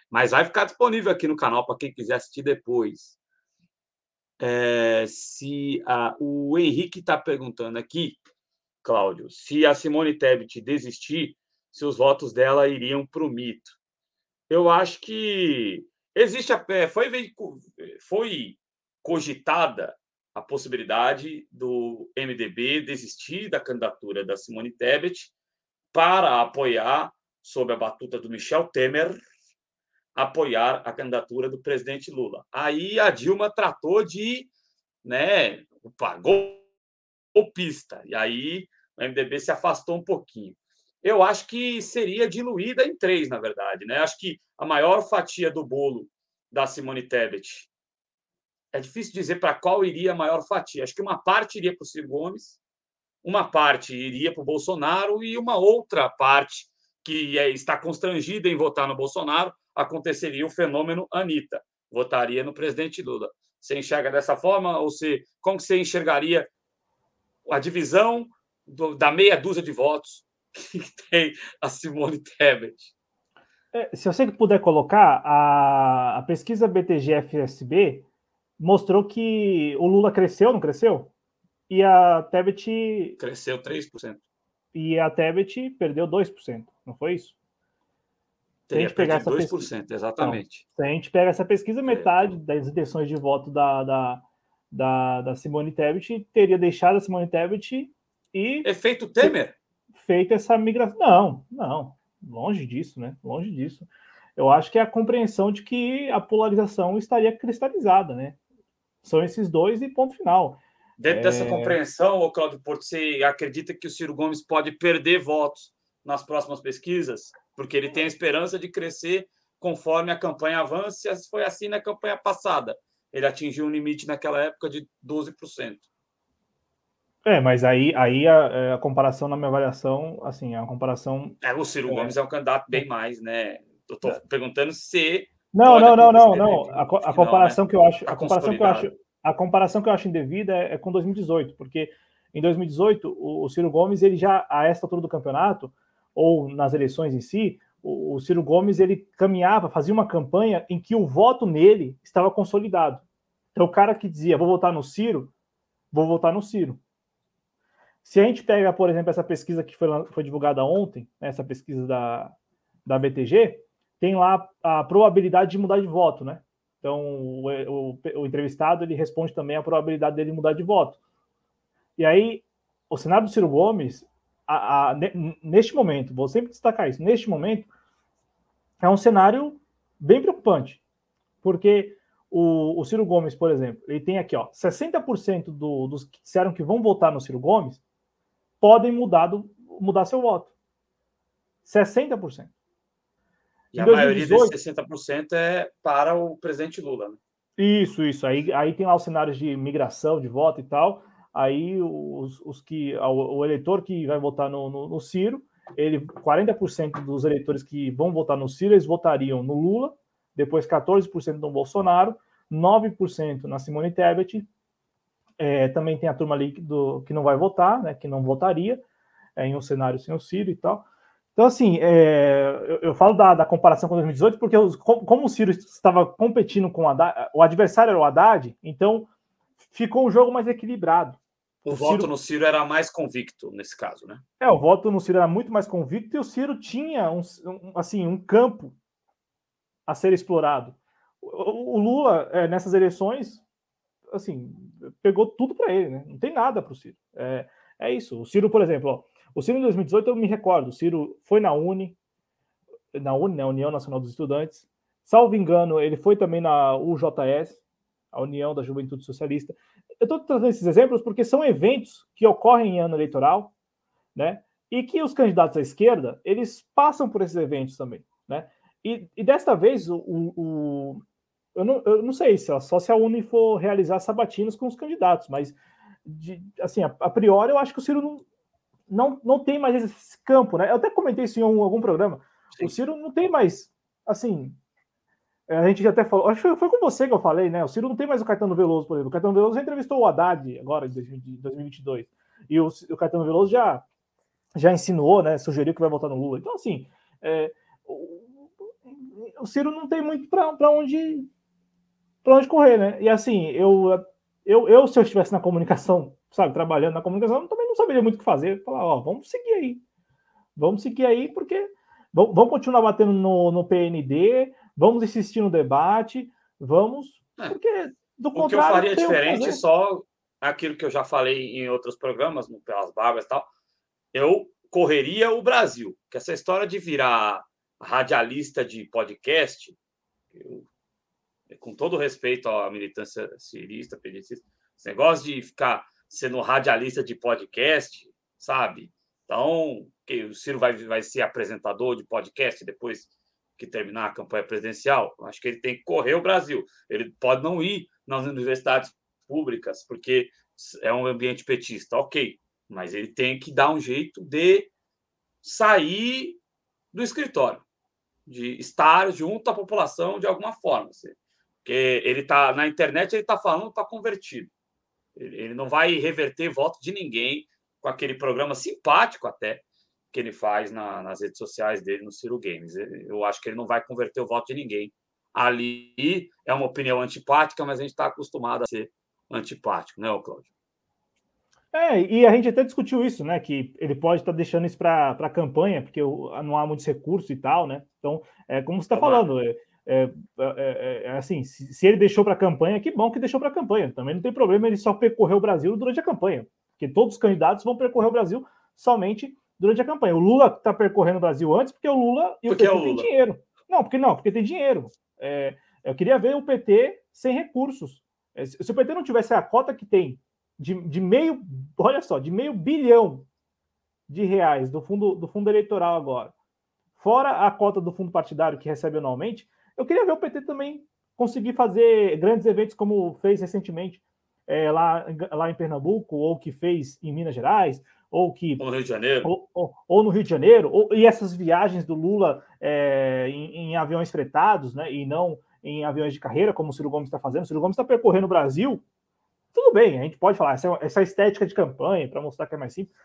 Mas vai ficar disponível aqui no canal para quem quiser assistir depois. É, se a, o Henrique está perguntando aqui Cláudio, se a Simone Tebet desistir, se os votos dela iriam para o mito. Eu acho que existe a, é, foi, foi cogitada a possibilidade do MDB desistir da candidatura da Simone Tebet para apoiar, sob a batuta do Michel Temer, apoiar a candidatura do presidente Lula. Aí a Dilma tratou de, né, opa, golpista. E aí o MDB se afastou um pouquinho. Eu acho que seria diluída em três, na verdade, né? Acho que a maior fatia do bolo da Simone Tebet é difícil dizer para qual iria a maior fatia. Acho que uma parte iria para o Ciro Gomes, uma parte iria para o Bolsonaro e uma outra parte que é, está constrangida em votar no Bolsonaro aconteceria o fenômeno Anitta, votaria no presidente Lula. Você enxerga dessa forma ou se, como você enxergaria a divisão do, da meia dúzia de votos que tem a Simone Tebet? É, se você puder colocar, a, a pesquisa BTG-FSB mostrou que o Lula cresceu, não cresceu? E a Tebet. Cresceu 3%. E a Tebet perdeu 2%, não foi isso? Se a gente pegar essa 2%, pesquisa, exatamente. Não, se a gente pega essa pesquisa, metade é. das intenções de voto da, da, da, da Simone Tebet teria deixado a Simone Tebet e. Efeito Temer? Feito essa migração. Não, não. Longe disso, né? Longe disso. Eu acho que é a compreensão de que a polarização estaria cristalizada, né? São esses dois e ponto final. Dentro é... dessa compreensão, o Claudio Porto, você acredita que o Ciro Gomes pode perder votos nas próximas pesquisas? Porque ele tem a esperança de crescer conforme a campanha avança, foi assim na campanha passada. Ele atingiu um limite naquela época de 12%. É, mas aí, aí a, é, a, comparação na minha avaliação, assim, é uma comparação. É, o Ciro é... Gomes é um candidato bem mais, né? Eu tô é. perguntando se não, não, não, não, não. A, a comparação que eu acho, a comparação que eu acho, a comparação que eu acho indevida é, é com 2018, porque em 2018 o, o, Ciro Gomes ele já a esta altura do campeonato ou nas eleições em si, o, Ciro Gomes ele caminhava, fazia uma campanha em que o voto nele estava consolidado. Então o cara que dizia vou votar no Ciro, vou votar no Ciro. Se a gente pega, por exemplo, essa pesquisa que foi, foi divulgada ontem, né, essa pesquisa da, da BTG, tem lá a probabilidade de mudar de voto, né? Então, o, o, o, entrevistado ele responde também a probabilidade dele mudar de voto. E aí, o Senado do Ciro Gomes, a, a, neste momento, vou sempre destacar isso, neste momento, é um cenário bem preocupante, porque o, o Ciro Gomes, por exemplo, ele tem aqui, ó, 60% do, dos que disseram que vão votar no Ciro Gomes podem mudar, do, mudar seu voto. 60%. E a 2018, maioria desses 60% é para o presidente Lula. Né? Isso, isso. Aí, aí tem lá os cenários de migração, de voto e tal. Aí os, os que. O, eleitor que vai votar no, no, no Ciro, ele 40% dos eleitores que vão votar no Ciro, eles votariam no Lula, depois 14% no Bolsonaro, 9% na Simone Tebet. É, também tem a turma ali do, que não vai votar, né, que não votaria é, em um cenário sem o Ciro e tal. Então, assim, é, eu, eu, falo da, da, comparação com 2018 porque os, como, como, o Ciro estava competindo com o Haddad, o adversário era o Haddad, então ficou um jogo mais equilibrado. O, o voto Ciro, no Ciro era mais convicto nesse caso, né? É, o voto no Ciro era muito mais convicto e o Ciro tinha um, um assim, um campo a ser explorado. O, o Lula, é, nessas eleições, assim, pegou tudo para ele, né? Não tem nada para o Ciro. É, é isso. O Ciro, por exemplo, ó, o Ciro em 2018 eu me recordo, o Ciro foi na Uni, na Uni, na União Nacional dos Estudantes. Salvo engano, ele foi também na UJS, a União da Juventude Socialista. Eu estou trazendo esses exemplos porque são eventos que ocorrem em ano eleitoral, né? E que os candidatos à esquerda eles passam por esses eventos também, né? E, e desta vez o, o, eu, não, eu não sei se só se a Uni for realizar sabatinos com os candidatos, mas de, assim a, a priori eu acho que o Ciro não, não, não tem mais esse campo, né? Eu até comentei isso em um, algum programa. Sim. O Ciro não tem mais, assim, a gente já até falou, acho que foi com você que eu falei, né? O Ciro não tem mais o Caetano Veloso, por exemplo. O Caetano Veloso já entrevistou o Haddad agora, em 2022. E o, o Caetano Veloso já, já insinuou, né? Sugeriu que vai votar no Lula. Então, assim, é, o, o, Ciro não tem muito para onde, pra onde correr, né? E assim, eu, eu, eu, se eu estivesse na comunicação sabe, trabalhando na comunicação, também não saberia muito o que fazer. Falar, ó, vamos seguir aí. Vamos seguir aí, porque vamos continuar batendo no, no PND, vamos insistir no debate, vamos. É. Porque do o que eu faria diferente, só aquilo que eu já falei em outros programas, no Pelas Barbas e tal, eu correria o Brasil. Que essa história de virar radialista de podcast Eu, com todo respeito à militância cirista, pedicista, esse negócio de ficar sendo radialista de podcast, sabe? Então, que o Ciro vai, vai ser apresentador de podcast depois que terminar a campanha presidencial. Acho que ele tem que correr o Brasil. Ele pode não ir nas universidades públicas, porque é um ambiente petista, ok. Mas ele tem que dar um jeito de sair do escritório, de estar junto à população de alguma forma. Assim. Porque ele está na internet, ele está falando, está convertido. Ele não vai reverter voto de ninguém com aquele programa simpático até que ele faz na, nas redes sociais dele no Ciro Games. Eu acho que ele não vai converter o voto de ninguém. Ali é uma opinião antipática, mas a gente está acostumado a ser antipático, né, Cláudio? É, e a gente até discutiu isso, né? Que ele pode estar tá deixando isso para a campanha, porque não há muitos recursos e tal, né? Então, é como você está falando, é, é, é, é, assim, se, se ele deixou para a campanha, que bom que deixou para a campanha. Também não tem problema ele só percorrer o Brasil durante a campanha, porque todos os candidatos vão percorrer o Brasil somente durante a campanha. O Lula está percorrendo o Brasil antes porque o Lula e porque o PT é o têm dinheiro. Não, porque não, porque tem dinheiro. É, eu queria ver o PT sem recursos. É, se o PT não tivesse a cota que tem de, de meio, olha só, de meio bilhão de reais do fundo, do fundo eleitoral agora, fora a cota do fundo partidário que recebe anualmente, eu queria ver o PT também conseguir fazer grandes eventos como fez recentemente é, lá, lá em Pernambuco, ou que fez em Minas Gerais, ou que ou no Rio de Janeiro, ou, ou, ou no Rio de Janeiro, ou, e essas viagens do Lula é, em, em, aviões fretados, né, e não em aviões de carreira, como o Ciro Gomes está fazendo. O Ciro Gomes está percorrendo o Brasil. Tudo bem, a gente pode falar essa, essa estética de campanha para mostrar que é mais simples.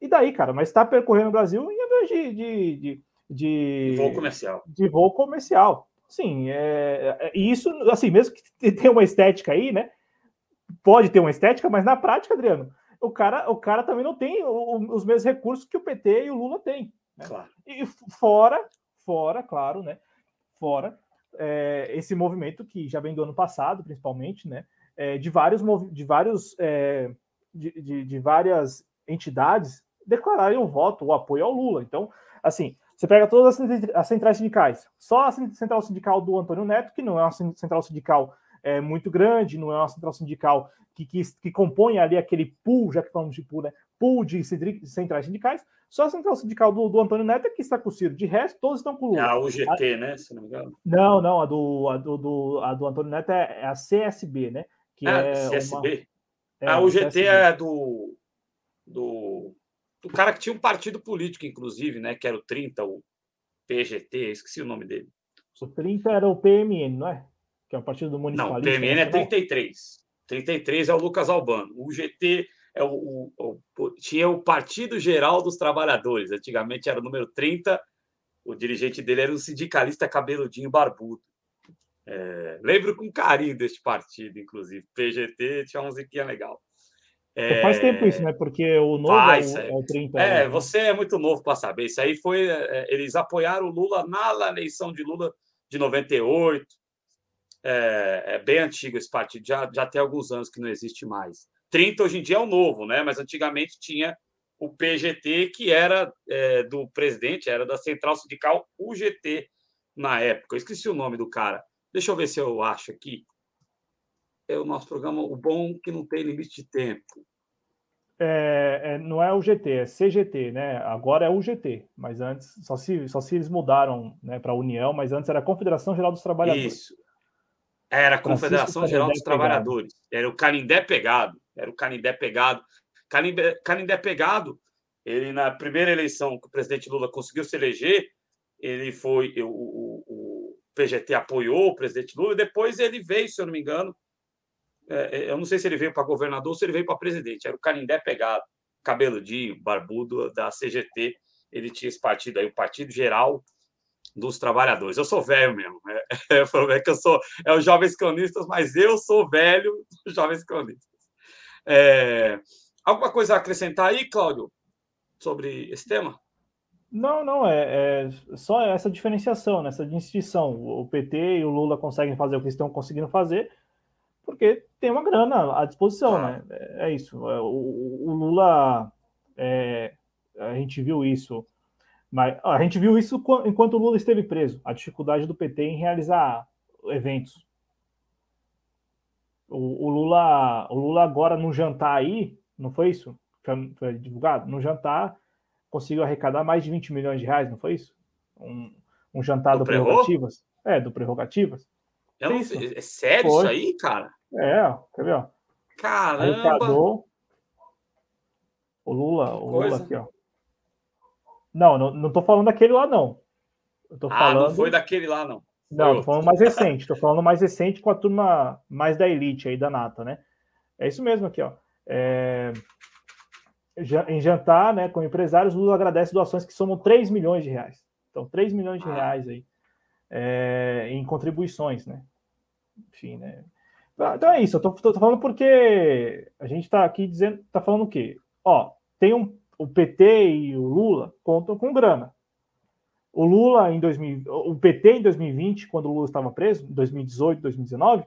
E daí, cara? Mas está percorrendo o Brasil em aviões de, de, de, de, voo comercial. De voo comercial. Sim, é, é, isso, assim, mesmo que tenha uma estética aí, né? Pode ter uma estética, mas na prática, Adriano, o cara, o cara também não tem o, os mesmos recursos que o PT e o Lula têm. Né? Claro. E fora, fora, claro, né? Fora é, esse movimento que já vem do ano passado, principalmente, né? É, de vários, de vários é, de, de, de, várias entidades declararem o voto, o apoio ao Lula. Então, assim, você pega todas as centrais sindicais, só a central sindical do Antônio Neto, que não é uma central sindical é, muito grande, não é uma central sindical que, que, que compõe ali aquele pool, já que falamos de pool, né? Pool de centrais sindicais, só a central sindical do, do Antônio Neto é que está com o Ciro. De resto, todos estão com o Lula. É a UGT, a, né? Se não me engano. Não, não, a do, a do, do, a do Antônio Neto é, é a CSB, né? Que ah, é CSB. Uma... É, a UGT CSB. é do, do, do cara que tinha um partido político, inclusive, né? Que era o 30, o PGT, esqueci o nome dele. O 30 era o PMN, não é? Que é o partido do municipalismo. Não, o PMN é 33. 33 é o Lucas Albano. O GT é o, o, o, tinha o Partido Geral dos Trabalhadores. Antigamente era o número 30. O dirigente dele era um sindicalista cabeludinho barbudo. É, lembro com carinho deste partido, inclusive. PGT tinha uma musiquinha legal. É, faz tempo isso, né? Porque o novo faz, é, o, é o 30. É, né? você é muito novo para saber. Isso aí foi. É, eles apoiaram o Lula na eleição de Lula de 98. É, é bem antigo esse partido, já, já tem alguns anos que não existe mais. 30 hoje em dia é o novo, né? Mas antigamente tinha o PGT, que era é, do presidente, era da Central Sindical UGT na época. Eu esqueci o nome do cara. Deixa eu ver se eu acho aqui. É o nosso programa O Bom que não tem limite de tempo. É, é, não é o GT, é CGT, né? Agora é o GT, mas antes só se, só se eles mudaram né, para a União, mas antes era a Confederação Geral dos Trabalhadores. Isso. Era a Confederação Geral dos Trabalhadores. Era o Canindé pegado. Era o Canindé pegado. Canindé, Canindé pegado, ele na primeira eleição que o presidente Lula conseguiu se eleger, ele foi. O, o, o PGT apoiou o presidente Lula, e depois ele veio, se eu não me engano. É, é eu não sei se ele veio para governador ou se ele veio para presidente. Era o Canindé pegado, cabeludinho, barbudo da CGT. Ele tinha esse partido aí, o Partido Geral dos trabalhadores. Eu sou velho mesmo. É, é, é que eu sou é os jovens cronistas, mas eu sou velho dos jovens cronistas. É, alguma coisa a acrescentar aí, Cláudio, sobre esse tema? Não, não, é, é só essa diferenciação, nessa né, distinção. O PT e o Lula conseguem fazer o que estão conseguindo fazer, porque tem uma grana à disposição, ah. né? É, é isso. É, o, o Lula, é, a gente viu isso mas a gente viu isso enquanto o Lula esteve preso, a dificuldade do PT em realizar eventos. O, o, Lula, o Lula agora no jantar aí, não foi isso? Foi, foi, divulgado? No jantar conseguiu arrecadar mais de 20 milhões de reais, não foi isso? Um, um jantar do, do Prerrogativas. É, do Prerrogativas. Não, é sério foi. isso aí, cara? É, quer ver, ó. Caramba! Arrecadou o Lula, o Lula aqui, ó. Não, não, não tô falando daquele lá, não. Eu tô ah, falando... não foi daquele lá, não. Não, tô falando mais recente. Tô falando mais recente com a turma mais da elite aí, da nata, né? É isso mesmo aqui, ó. É... Em jantar, né, com empresários, Lula agradece doações que somam 3 milhões de reais. Então, 3 milhões de ah. reais aí é... em contribuições, né? Enfim, né? Então é isso, eu tô, tô, falando porque a gente tá aqui dizendo, tá falando o quê? Ó, tem um, o PT e o Lula contam com grana. O Lula em 2000, o PT em 2020, quando o Lula estava preso, em 2018, 2019,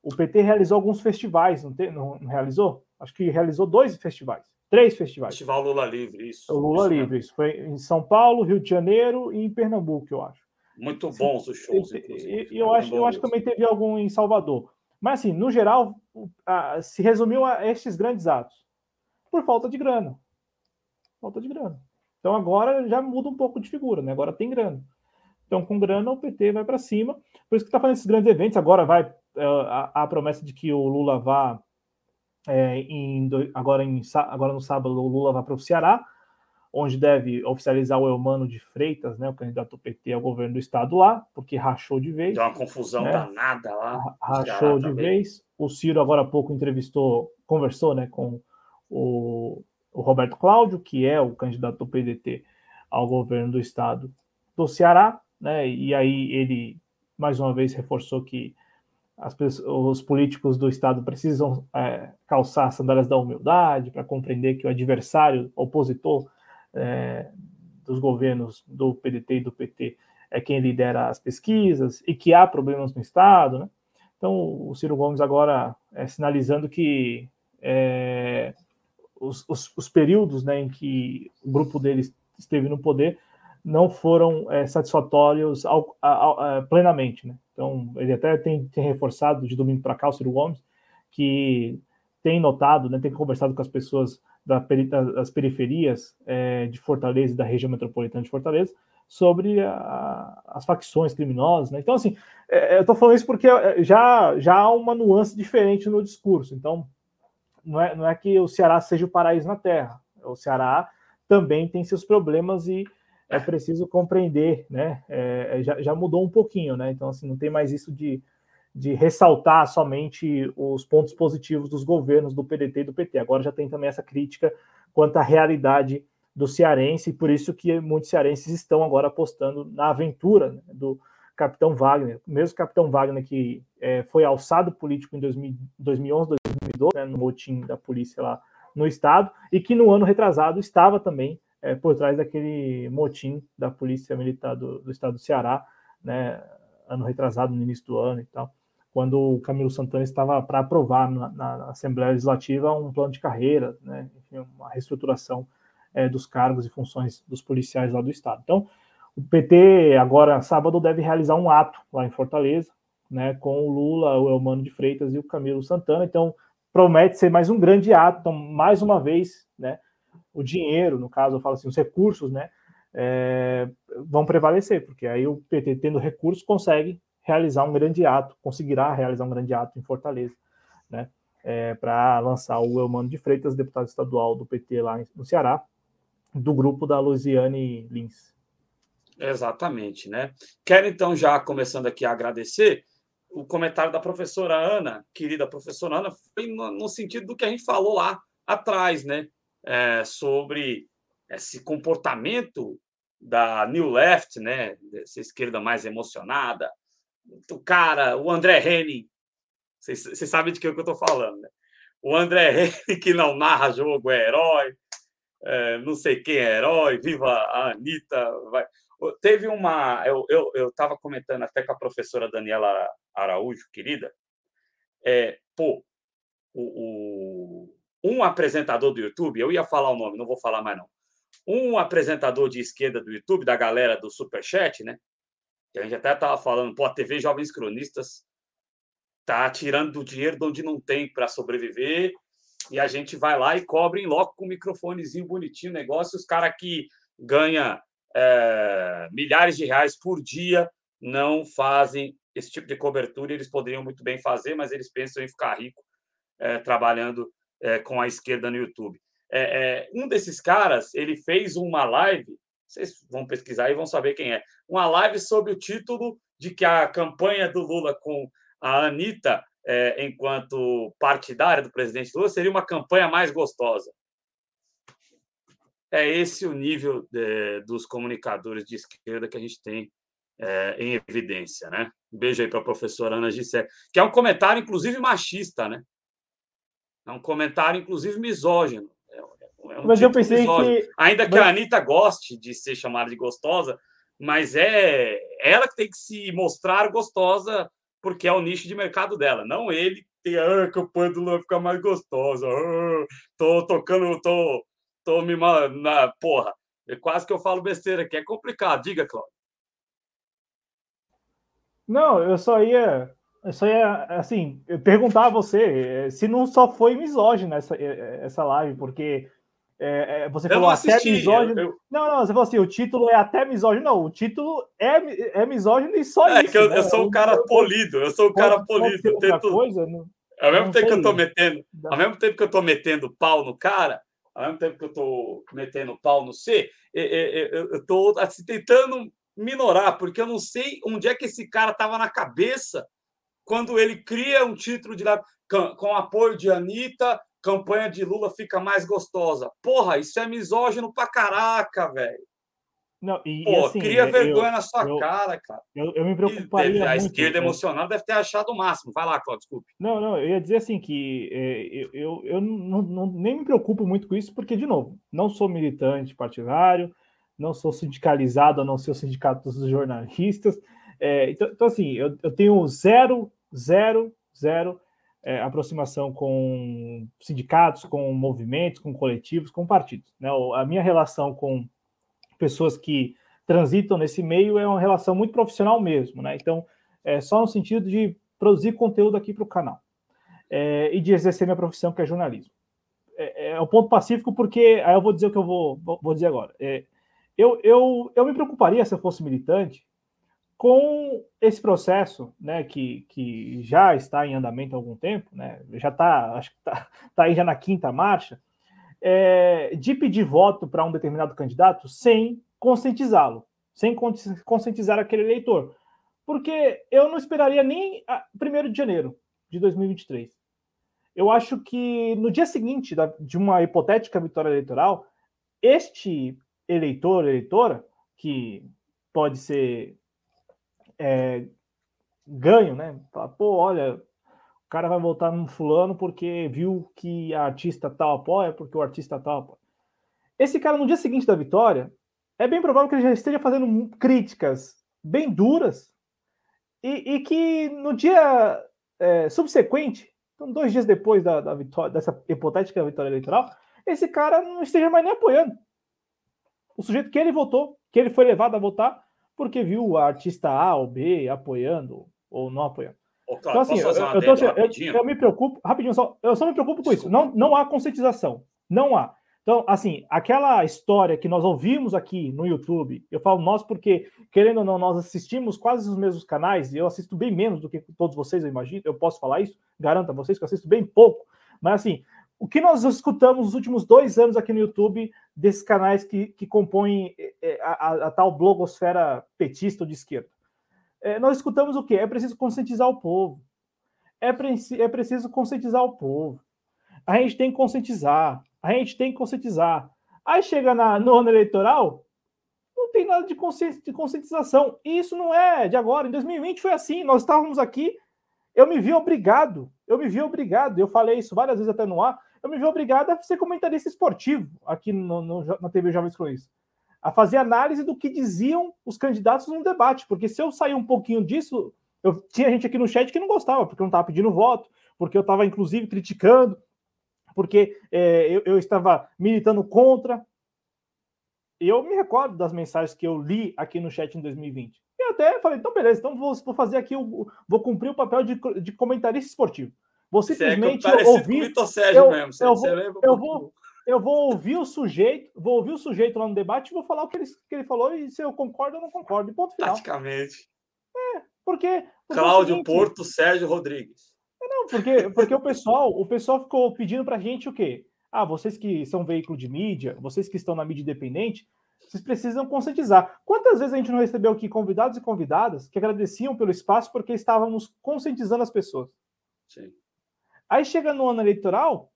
o PT realizou alguns festivais, não, te, não, não realizou? Acho que realizou dois festivais, três festivais. Festival Lula Livre, isso. O Lula isso Livre, isso. Foi em São Paulo, Rio de Janeiro e em Pernambuco, eu acho. Muito bons os shows, inclusive. E, eu acho, eu acho que também teve algum em Salvador. Mas, assim, no geral, se resumiu a estes grandes atos. Por falta de grana. Falta de grana. Então agora já muda um pouco de figura, né? Agora tem grana. Então, com grana, o PT vai para cima. Por isso que está fazendo esses grandes eventos. Agora vai é, a, a, promessa de que o Lula vá é, em, agora, em, agora no sábado, o Lula vai para o Ceará, onde deve oficializar o Elmano de Freitas, né, o candidato do PT ao governo do estado lá, porque rachou de vez. Deu uma confusão né? danada lá. Rachou de também. vez. O Ciro agora há pouco entrevistou, conversou né, com o o Roberto Cláudio, que é o candidato do PDT ao governo do estado do Ceará, né? E aí ele mais uma vez reforçou que as, os políticos do estado precisam é, calçar sandálias da humildade para compreender que o adversário opositor é, dos governos do PDT e do PT é quem lidera as pesquisas e que há problemas no estado, né? Então o Ciro Gomes agora é sinalizando que é, os, os, os, períodos né, em que o grupo deles esteve no poder não foram é, satisfatórios ao, plenamente. Né? Então, ele até tem, tem reforçado de domingo para cá, o Ciro Gomes, que tem notado, né, tem conversado com as pessoas da, das periferias é, de Fortaleza e da região metropolitana de Fortaleza sobre a, as facções criminosas. Né? Então, assim, é, eu estou falando isso porque é, já, já há uma nuance diferente no discurso. Então, não é, não é que o Ceará seja o paraíso na Terra. O Ceará também tem seus problemas e é preciso compreender, né? É, é, já, já, mudou um pouquinho, né? Então, assim, não tem mais isso de, de ressaltar somente os pontos positivos dos governos do PDT e do PT. Agora já tem também essa crítica quanto à realidade do cearense, e por isso que muitos cearenses estão agora apostando na aventura né, do capitão Wagner. Mesmo capitão Wagner que é, foi alçado político em 2000, 2011, 2012, né, no motim da polícia lá no estado, e que no ano retrasado estava também é, por trás daquele motim da polícia militar do, do estado do Ceará, né, ano retrasado, no início do ano e tal, quando o Camilo Santana estava para aprovar na, na, Assembleia Legislativa um plano de carreira, né, enfim, uma reestruturação é, dos cargos e funções dos policiais lá do estado. Então, o PT agora sábado deve realizar um ato lá em Fortaleza, né, com o Lula, o Elmano de Freitas e o Camilo Santana. Então, promete ser mais um grande ato. Então, mais uma vez, né, o dinheiro, no caso, eu falo assim, os recursos, né, é, vão prevalecer, porque aí o PT, tendo recursos, consegue realizar um grande ato, conseguirá realizar um grande ato em Fortaleza, né, é, para lançar o Elmano de Freitas, deputado estadual do PT lá no Ceará, do grupo da Luziane Lins. Exatamente, né? Quero então já começando aqui a agradecer o comentário da professora Ana, querida professora Ana, foi no, sentido do que a gente falou lá atrás, né? É, sobre esse comportamento da New Left, né? Essa esquerda mais emocionada. O cara, o André Henning, vocês sabem de que eu estou falando, né? O André Henning que não narra jogo é herói, é, não sei quem é herói, viva a Anitta. Vai. Teve uma. Eu estava comentando até com a professora Daniela Araújo, querida. É, pô, o, o, um apresentador do YouTube, eu ia falar o nome, não vou falar mais não. Um apresentador de esquerda do YouTube, da galera do Superchat, né? que a gente até estava falando, pô, a TV Jovens Cronistas tá tirando do dinheiro de onde não tem para sobreviver, e a gente vai lá e cobre em loco com um microfonezinho bonitinho, negócio, os caras que ganham é, milhares de reais por dia não fazem esse tipo de cobertura, eles poderiam muito bem fazer, mas eles pensam em ficar rico é, trabalhando é, com a esquerda no YouTube. um desses caras, ele fez uma live vocês vão pesquisar e vão saber quem é. Uma live sobre o título de que a campanha do Lula com a Anitta, é, enquanto partidária do presidente Lula, seria uma campanha mais gostosa. É esse o nível é, dos comunicadores de esquerda que a gente tem é, em evidência, né? Um beijo aí para a professora Ana Gissé, que é um comentário, inclusive, machista, né? É um comentário, inclusive, misógino. É um mas eu pensei que. Ainda que mas... a Anitta goste de ser chamada de gostosa, mas é ela que tem que se mostrar gostosa porque é o nicho de mercado dela, não ele ter ah, a campanha do Lula ficar mais gostosa. Ah, tô tocando, tô, tô me na porra. É quase que eu falo besteira aqui, é complicado. Diga, Cláudio. Não, eu só ia, eu só ia, assim, perguntar a você se não só foi misógina essa, essa live, porque é, você falou até misógino. Eu, eu... Não, não, você falou assim: o título é até misógino. Não, o título é, é misógino e só é, isso. É que eu, né? eu sou um cara polido, eu sou um cara polido. Eu tento... coisa, não, ao mesmo tempo que eu tô metendo, ao mesmo tempo que eu tô metendo pau no cara, ao mesmo tempo que eu tô metendo pau no C, eu, eu tô assim, tentando minorar, porque eu não sei onde é que esse cara tava na cabeça quando ele cria um título de com, com apoio de Anitta, campanha de Lula fica mais gostosa. Porra, isso é misógino pra caraca, velho. Não, e, Pô, e assim, cria vergonha eu, na sua eu, cara, cara. Eu, me preocuparia. a muito, esquerda eu... emocional deve ter achado o máximo. Vai lá, Cláudio, desculpe. Não, não, eu ia dizer assim que é, eu, eu, eu não, não, nem me preocupo muito com isso, porque, de novo, não sou militante partidário, não sou sindicalizado, a não ser o sindicato dos jornalistas. É, então, então, assim, eu, eu tenho zero, zero, zero é, aproximação com sindicatos, com movimentos, com coletivos, com partidos. Né? A minha relação com pessoas que transitam nesse meio é uma relação muito profissional mesmo, né? Então, é só no sentido de produzir conteúdo aqui para o canal é, e de exercer minha profissão, que é jornalismo. É, é um ponto pacífico, porque aí eu vou dizer o que eu vou, vou dizer agora. É, eu, eu, eu me preocuparia se eu fosse militante com esse processo, né, que, que já está em andamento há algum tempo, né, já está, acho que está tá aí já na quinta marcha, é, de pedir voto para um determinado candidato sem conscientizá-lo, sem conscientizar aquele eleitor. Porque eu não esperaria nem 1 de janeiro de 2023. Eu acho que no dia seguinte da, de uma hipotética vitória eleitoral, este eleitor, eleitora, que pode ser é, ganho, né? Pô, olha, o cara vai voltar no fulano porque viu que a artista tal apoia, porque o artista tal apoia. Esse cara, no dia seguinte da vitória, é bem provável que ele já esteja fazendo críticas bem duras e, e que no dia é, subsequente, então dois dias depois da, da vitória, dessa hipotética vitória eleitoral, esse cara não esteja mais nem apoiando. O sujeito que ele votou, que ele foi levado a votar, porque viu o artista A ou B apoiando ou não apoiando. Ô, então, assim, eu, eu, tô, eu, eu, me preocupo, rapidinho, só, eu só me preocupo com Desculpa. isso. Não, não há conscientização. Não há. Então, assim, aquela história que nós ouvimos aqui no YouTube, eu falo nós porque, querendo ou não, nós assistimos quase os mesmos canais, e eu assisto bem menos do que todos vocês, eu imagino, eu posso falar isso, garanto a vocês que eu assisto bem pouco, mas assim, o que nós escutamos nos últimos dois anos aqui no YouTube desses canais que, que compõem é, é, a, a, a tal blogosfera petista ou de esquerda? É, nós escutamos o quê? É preciso conscientizar o povo. É, é preciso conscientizar o povo. A gente tem que conscientizar. A gente tem que conscientizar. Aí chega na, no ano eleitoral, não tem nada de, de conscientização. E isso não é de agora. Em 2020 foi assim. Nós estávamos aqui, eu me vi obrigado. Eu me vi obrigado. Eu falei isso várias vezes até no ar eu me vi obrigado a ser comentarista esportivo aqui no, no, na TV Jovens Cronistas, a fazer análise do que diziam os candidatos no debate, porque se eu sair um pouquinho disso, eu tinha gente aqui no chat que não gostava, porque eu não estava pedindo voto, porque eu estava inclusive criticando, porque é, eu, eu estava militando contra. eu me recordo das mensagens que eu li aqui no chat em 2020. E até falei, então beleza, então vou, vou fazer aqui, vou cumprir o papel de, de comentarista esportivo. Vou simplesmente é ouvir. Sérgio eu, mesmo, eu, vou, eu, vou, eu vou ouvir o sujeito, vou ouvir o sujeito lá no debate e vou falar o que ele, que ele falou, e se eu concordo ou não concordo. E ponto final. Praticamente. É, porque. é Cláudio é seguinte, Porto, Sérgio Rodrigues. Não, porque, porque o pessoal, o pessoal ficou pedindo pra gente o quê? Ah, vocês que são veículo de mídia, vocês que estão na mídia independente, vocês precisam conscientizar. Quantas vezes a gente não recebeu aqui convidados e convidadas que agradeciam pelo espaço porque estávamos conscientizando as pessoas? Sim. Aí chega no ano eleitoral,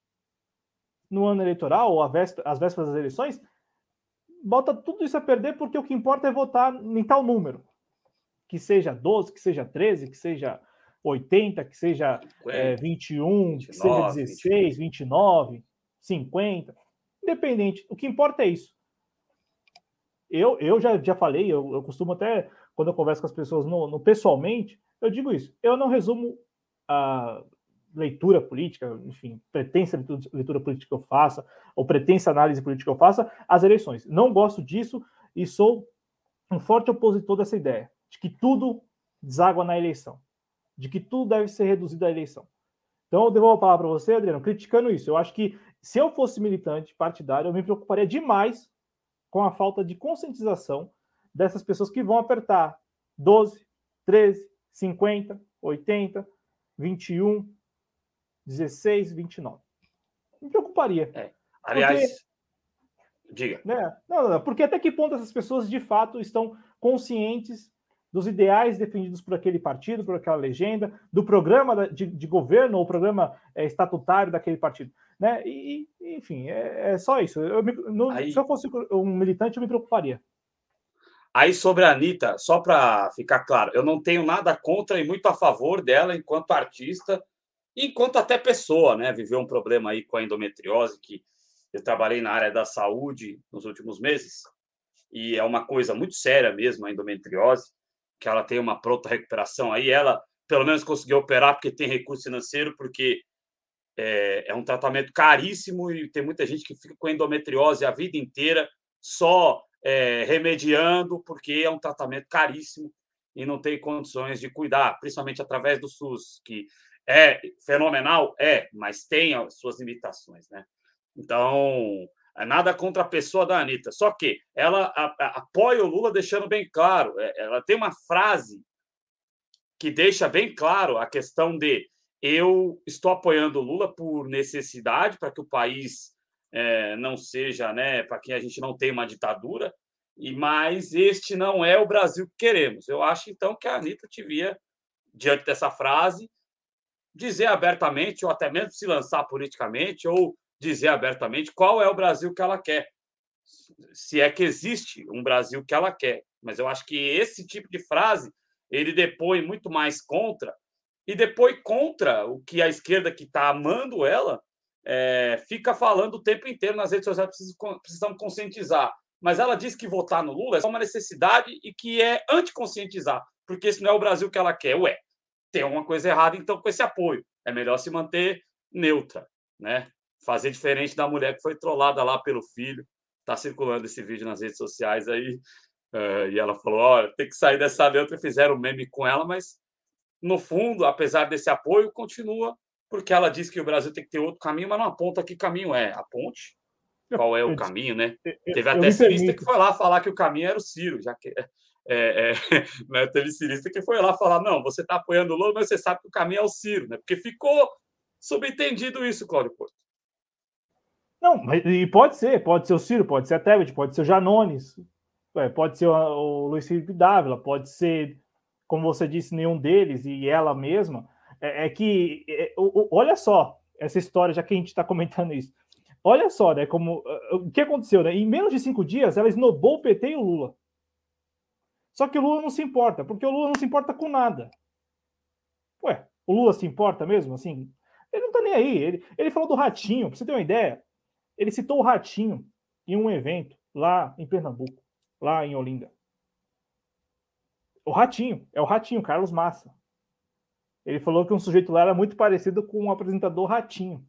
no ano eleitoral, ou véspera, as vésperas das eleições, bota tudo isso a perder porque o que importa é votar em tal número. Que seja 12, que seja 13, que seja 80, que seja 50, é, 21, 29, que seja 16, 29, 50. Independente. O que importa é isso. Eu, eu já, já falei, eu, eu costumo até, quando eu converso com as pessoas no, no pessoalmente, eu digo isso. Eu não resumo a leitura política, enfim, pretensa leitura política que eu faça, ou pretensa análise política que eu faça, as eleições. Não gosto disso e sou um forte opositor dessa ideia, de que tudo deságua na eleição, de que tudo deve ser reduzido à eleição. Então, eu devolvo a palavra para você, Adriano, criticando isso. Eu acho que se eu fosse militante partidário, eu me preocuparia demais com a falta de conscientização dessas pessoas que vão apertar 12, 13, 50, 80, 21, 16, 29. Me preocuparia. É. Aliás, porque, diga. Né, não, não, porque até que ponto essas pessoas de fato estão conscientes dos ideais defendidos por aquele partido, por aquela legenda, do programa de, de governo ou programa é, estatutário daquele partido. Né? E, enfim, é, é só isso. Eu, no, Aí... Se eu fosse um militante, eu me preocuparia. Aí sobre a Anitta, só para ficar claro, eu não tenho nada contra e muito a favor dela enquanto artista enquanto até pessoa, né? Viveu um problema aí com a endometriose, que eu trabalhei na área da saúde nos últimos meses, e é uma coisa muito séria mesmo a endometriose, que ela tem uma pronta recuperação. Aí ela, pelo menos, conseguiu operar porque tem recurso financeiro, porque é, é um tratamento caríssimo e tem muita gente que fica com endometriose a vida inteira só é, remediando, porque é um tratamento caríssimo e não tem condições de cuidar, principalmente através do SUS, que é fenomenal? É, mas tem as suas limitações, né? Então, é nada contra a pessoa da Anitta, só que ela apoia o Lula deixando bem claro, é, ela tem uma frase que deixa bem claro a questão de eu estou apoiando o Lula por necessidade, para que o país é, não seja, né, para que a gente não tenha uma ditadura, e mas este não é o Brasil que queremos. Eu acho, então, que a Anitta devia, diante dessa frase, dizer abertamente, ou até mesmo se lançar politicamente, ou dizer abertamente qual é o Brasil que ela quer. Se é que existe um Brasil que ela quer. Mas eu acho que esse tipo de frase ele depõe muito mais contra, e depois contra o que a esquerda que está amando ela é, fica falando o tempo inteiro nas redes sociais, precisam, conscientizar. Mas ela diz que votar no Lula é só uma necessidade e que é anticonscientizar, porque esse não é o Brasil que ela quer. Ué, tem alguma coisa errada então com esse apoio. É melhor se manter neutra, né? Fazer diferente da mulher que foi trollada lá pelo filho. Está circulando esse vídeo nas redes sociais aí. Uh, e ela falou: olha, tem que sair dessa neutra. Fizeram um meme com ela, mas no fundo, apesar desse apoio, continua, porque ela diz que o Brasil tem que ter outro caminho, mas não aponta que caminho é. A ponte? Qual é o caminho, né? Teve até cirista que foi lá falar que o caminho era o Ciro, já que é, é, né, teve cirista que foi lá falar: não, você está apoiando o Lula, mas você sabe que o caminho é o Ciro, né? Porque ficou subentendido isso, Cláudio Porto. Não, e pode ser, pode ser o Ciro, pode ser a Tebet, pode ser o Janones, é, pode ser o, Luiz Felipe Dávila, pode ser, como você disse, nenhum deles e ela mesma. É, é que, é, olha só, essa história, já que a gente está comentando isso. Olha só, né? Como o que aconteceu, né? Em menos de cinco dias, ela esnobou o PT e o Lula. Só que o Lula não se importa, porque o Lula não se importa com nada. Ué, o Lula se importa mesmo? Assim, ele não tá nem aí. Ele, ele falou do Ratinho, pra você ter uma ideia. Ele citou o Ratinho em um evento lá em Pernambuco, lá em Olinda. O Ratinho, é o Ratinho, Carlos Massa. Ele falou que um sujeito lá era muito parecido com um apresentador Ratinho.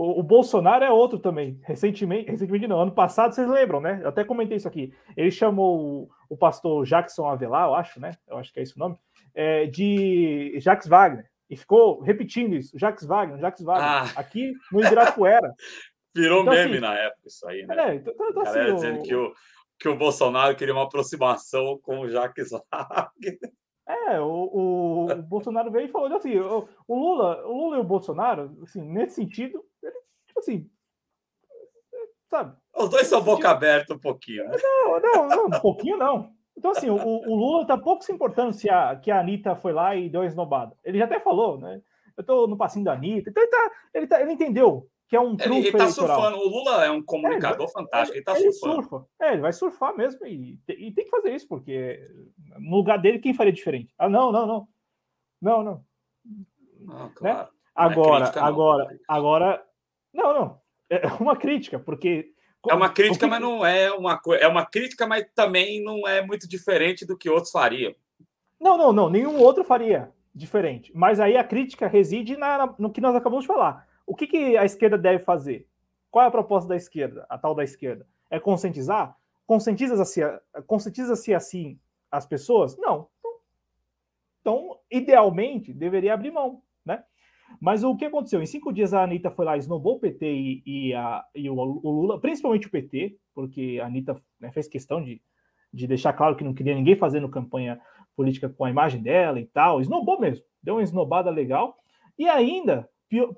O, o, Bolsonaro é outro também. Recentemente, recentemente não, ano passado, vocês lembram, né? Eu até comentei isso aqui. Ele chamou o, o pastor Jackson Avelar, eu acho, né? Eu acho que é esse o nome, é, de Jacques Wagner. E ficou repetindo isso, Jacques Wagner, Jacques Wagner, ah. aqui no Ibirapuera. Virou então, meme assim, na época isso aí, né? É, então, então, assim, dizendo o... que, o, que o Bolsonaro queria uma aproximação com o Jacques Wagner. É, o, o, o, Bolsonaro veio e falou assim: o, o, Lula, o Lula e o Bolsonaro, assim, nesse sentido, ele, tipo assim, sabe? Os dois são boca sentido... aberta um pouquinho. Né? Não, não, não, um pouquinho não. Então, assim, o, o Lula tá pouco se importando se a, que a Anitta foi lá e deu a esnobada. Ele já até falou, né? Eu tô no passinho da Anitta. Então, ele, tá, ele, tá, ele entendeu que é um trunfo ele, ele tá eleitoral. surfando. O Lula é um comunicador é, fantástico, ele tá ele surfando. Surfa. É, ele vai surfar mesmo e, e, tem que fazer isso, porque no lugar dele, quem faria diferente? Ah, não, não, não. Não, não. Ah, né? claro. Né? Agora, é agora, não. agora. Não, não. É uma crítica, porque. É uma crítica, mas não é uma coisa. É uma crítica, mas também não é muito diferente do que outros fariam. Não, não, não. Nenhum outro faria diferente. Mas aí a crítica reside na, no que nós acabamos de falar o que, que a esquerda deve fazer? Qual é a proposta da esquerda, a tal da esquerda? É conscientizar? Conscientiza-se conscientiza assim as pessoas? Não. Então, então, idealmente, deveria abrir mão, né? Mas o que aconteceu? Em cinco dias a Anitta foi lá, esnobou o PT e, e, a, e o, o, Lula, principalmente o PT, porque a Anitta né, fez questão de, de deixar claro que não queria ninguém fazendo campanha política com a imagem dela e tal. Esnobou mesmo, deu uma esnobada legal. E ainda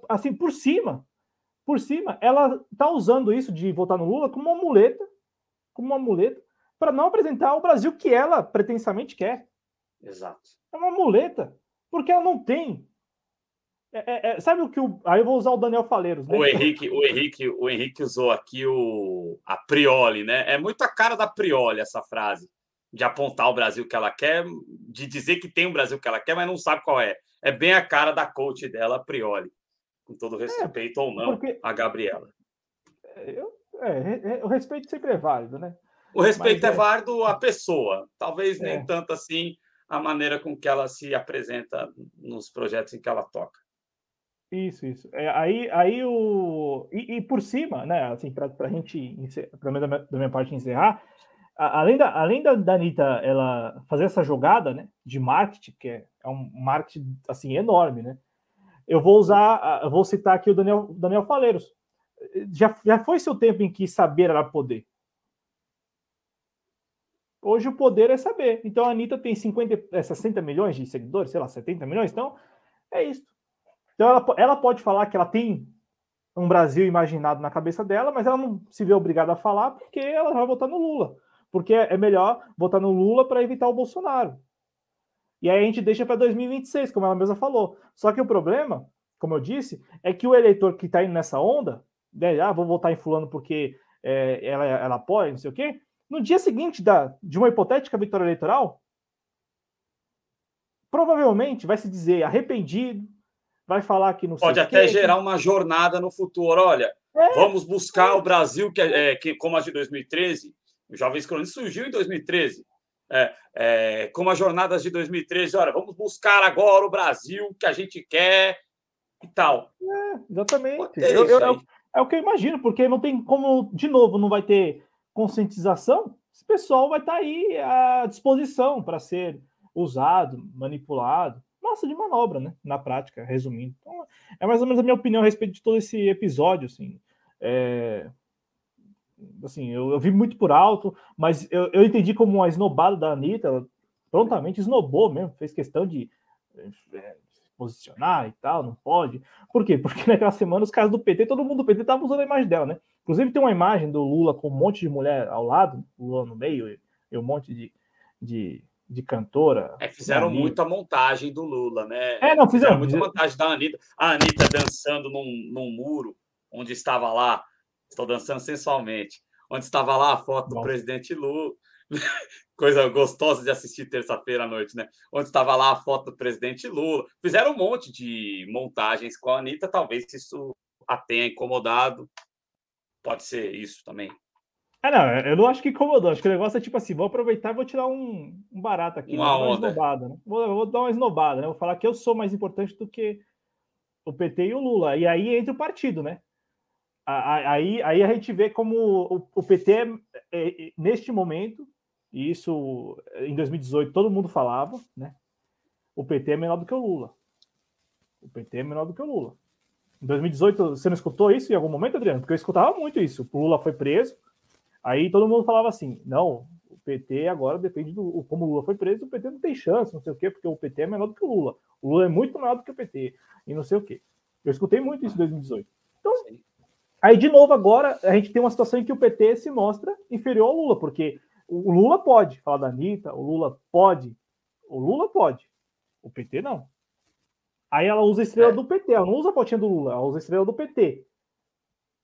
assim, por cima, por cima, ela está usando isso de votar no Lula como uma muleta, como uma muleta, para não apresentar o Brasil que ela pretensamente quer. Exato. É uma muleta, porque ela não tem. É, é, é, sabe o que o. Aí eu vou usar o Daniel Faleiros. Né? O Henrique, o Henrique, o Henrique usou aqui o a Prioli, né? É muito a cara da Prioli essa frase de apontar o Brasil que ela quer, de dizer que tem o Brasil que ela quer, mas não sabe qual é. É bem a cara da coach dela, a Prioli com todo é, respeito é, ou não, porque... a Gabriela. Eu, é, o respeito sempre é válido, né? O respeito Mas, é, é válido à pessoa, talvez nem é. tanto assim a maneira com que ela se apresenta nos projetos em que ela toca. Isso, isso. É, aí, aí o e, e por cima, né? Assim, para a gente, pelo menos da minha parte encerrar, além da além da, da Anitta, ela fazer essa jogada, né? De marketing, que é, é um marketing assim enorme, né? Eu vou usar, eu vou citar aqui o Daniel, Daniel Faleiros. Já, já foi seu tempo em que saber era poder. Hoje o poder é saber. Então a Anitta tem 50, 60 é, milhões de seguidores, sei lá, 70 milhões. Então é isso. Então ela, ela pode falar que ela tem um Brasil imaginado na cabeça dela, mas ela não se vê obrigada a falar porque ela vai votar no Lula. Porque é melhor votar no Lula para evitar o Bolsonaro. E aí a gente deixa para 2026, como ela mesma falou. Só que o problema, como eu disse, é que o eleitor que está indo nessa onda, né, ah, vou votar em fulano porque é, ela, ela apoia, não sei o quê, no dia seguinte da, de uma hipotética vitória eleitoral, provavelmente vai se dizer arrependido, vai falar que não Pode até quê, gerar uma jornada no futuro. Olha, é, vamos buscar é. o Brasil que, é, que, como a de 2013. O Jovens Cronistas surgiu em 2013 é, é, como as jornadas de 2013, olha, vamos buscar agora o Brasil que a gente quer e tal. É, exatamente. Eu, eu, é o que eu imagino, porque não tem como, de novo, não vai ter conscientização, esse pessoal vai estar tá aí à disposição para ser usado, manipulado. Massa de manobra, né? Na prática, resumindo. Então, é mais ou menos a minha opinião a respeito de todo esse episódio, assim. É, assim, eu, eu, vi muito por alto, mas eu, eu entendi como uma esnobada da Anitta, ela prontamente esnobou mesmo, fez questão de é, se posicionar e tal, não pode. Por quê? Porque naquela semana os caras do PT, todo mundo do PT estava usando a imagem dela, né? Inclusive tem uma imagem do Lula com um monte de mulher ao lado, Lula no meio e, e um monte de, de, de cantora. É, fizeram muita montagem do Lula, né? É, não, fizeram, fizeram muita montagem da Anitta. A Anitta dançando num, num muro onde estava lá Estou dançando sensualmente. Onde estava lá a foto do presidente Lula. Coisa gostosa de assistir terça-feira à noite, né? Onde estava lá a foto do presidente Lula. Fizeram um monte de montagens com a Anitta. Talvez isso a tenha incomodado. Pode ser isso também. É, não, eu não acho que incomodou. Acho que o negócio é tipo assim: vou aproveitar e vou tirar um, um barato aqui. Uma, uma onda. Esnobada, né? vou, vou, dar uma esnobada, né? Vou falar que eu sou mais importante do que o PT e o Lula. E aí entra o partido, né? Aí, aí a gente vê como o, PT, é, é, neste momento, e isso em 2018 todo mundo falava, né? O PT é menor do que o Lula. O PT é menor do que o Lula. Em 2018, você não escutou isso em algum momento, Adriano? Porque eu escutava muito isso. O Lula foi preso, aí todo mundo falava assim: não, o PT agora depende do. Como o Lula foi preso, o PT não tem chance, não sei o quê, porque o PT é menor do que o Lula. O Lula é muito menor do que o PT, e não sei o quê. Eu escutei muito isso em 2018. Então, aí de novo, agora, a gente tem uma situação em que o PT se mostra inferior ao Lula, porque o Lula pode falar da Anitta, o Lula pode. O Lula pode. O PT não. Aí ela usa a estrela é. do PT, ela não usa a fotinha do Lula, ela usa a estrela do PT.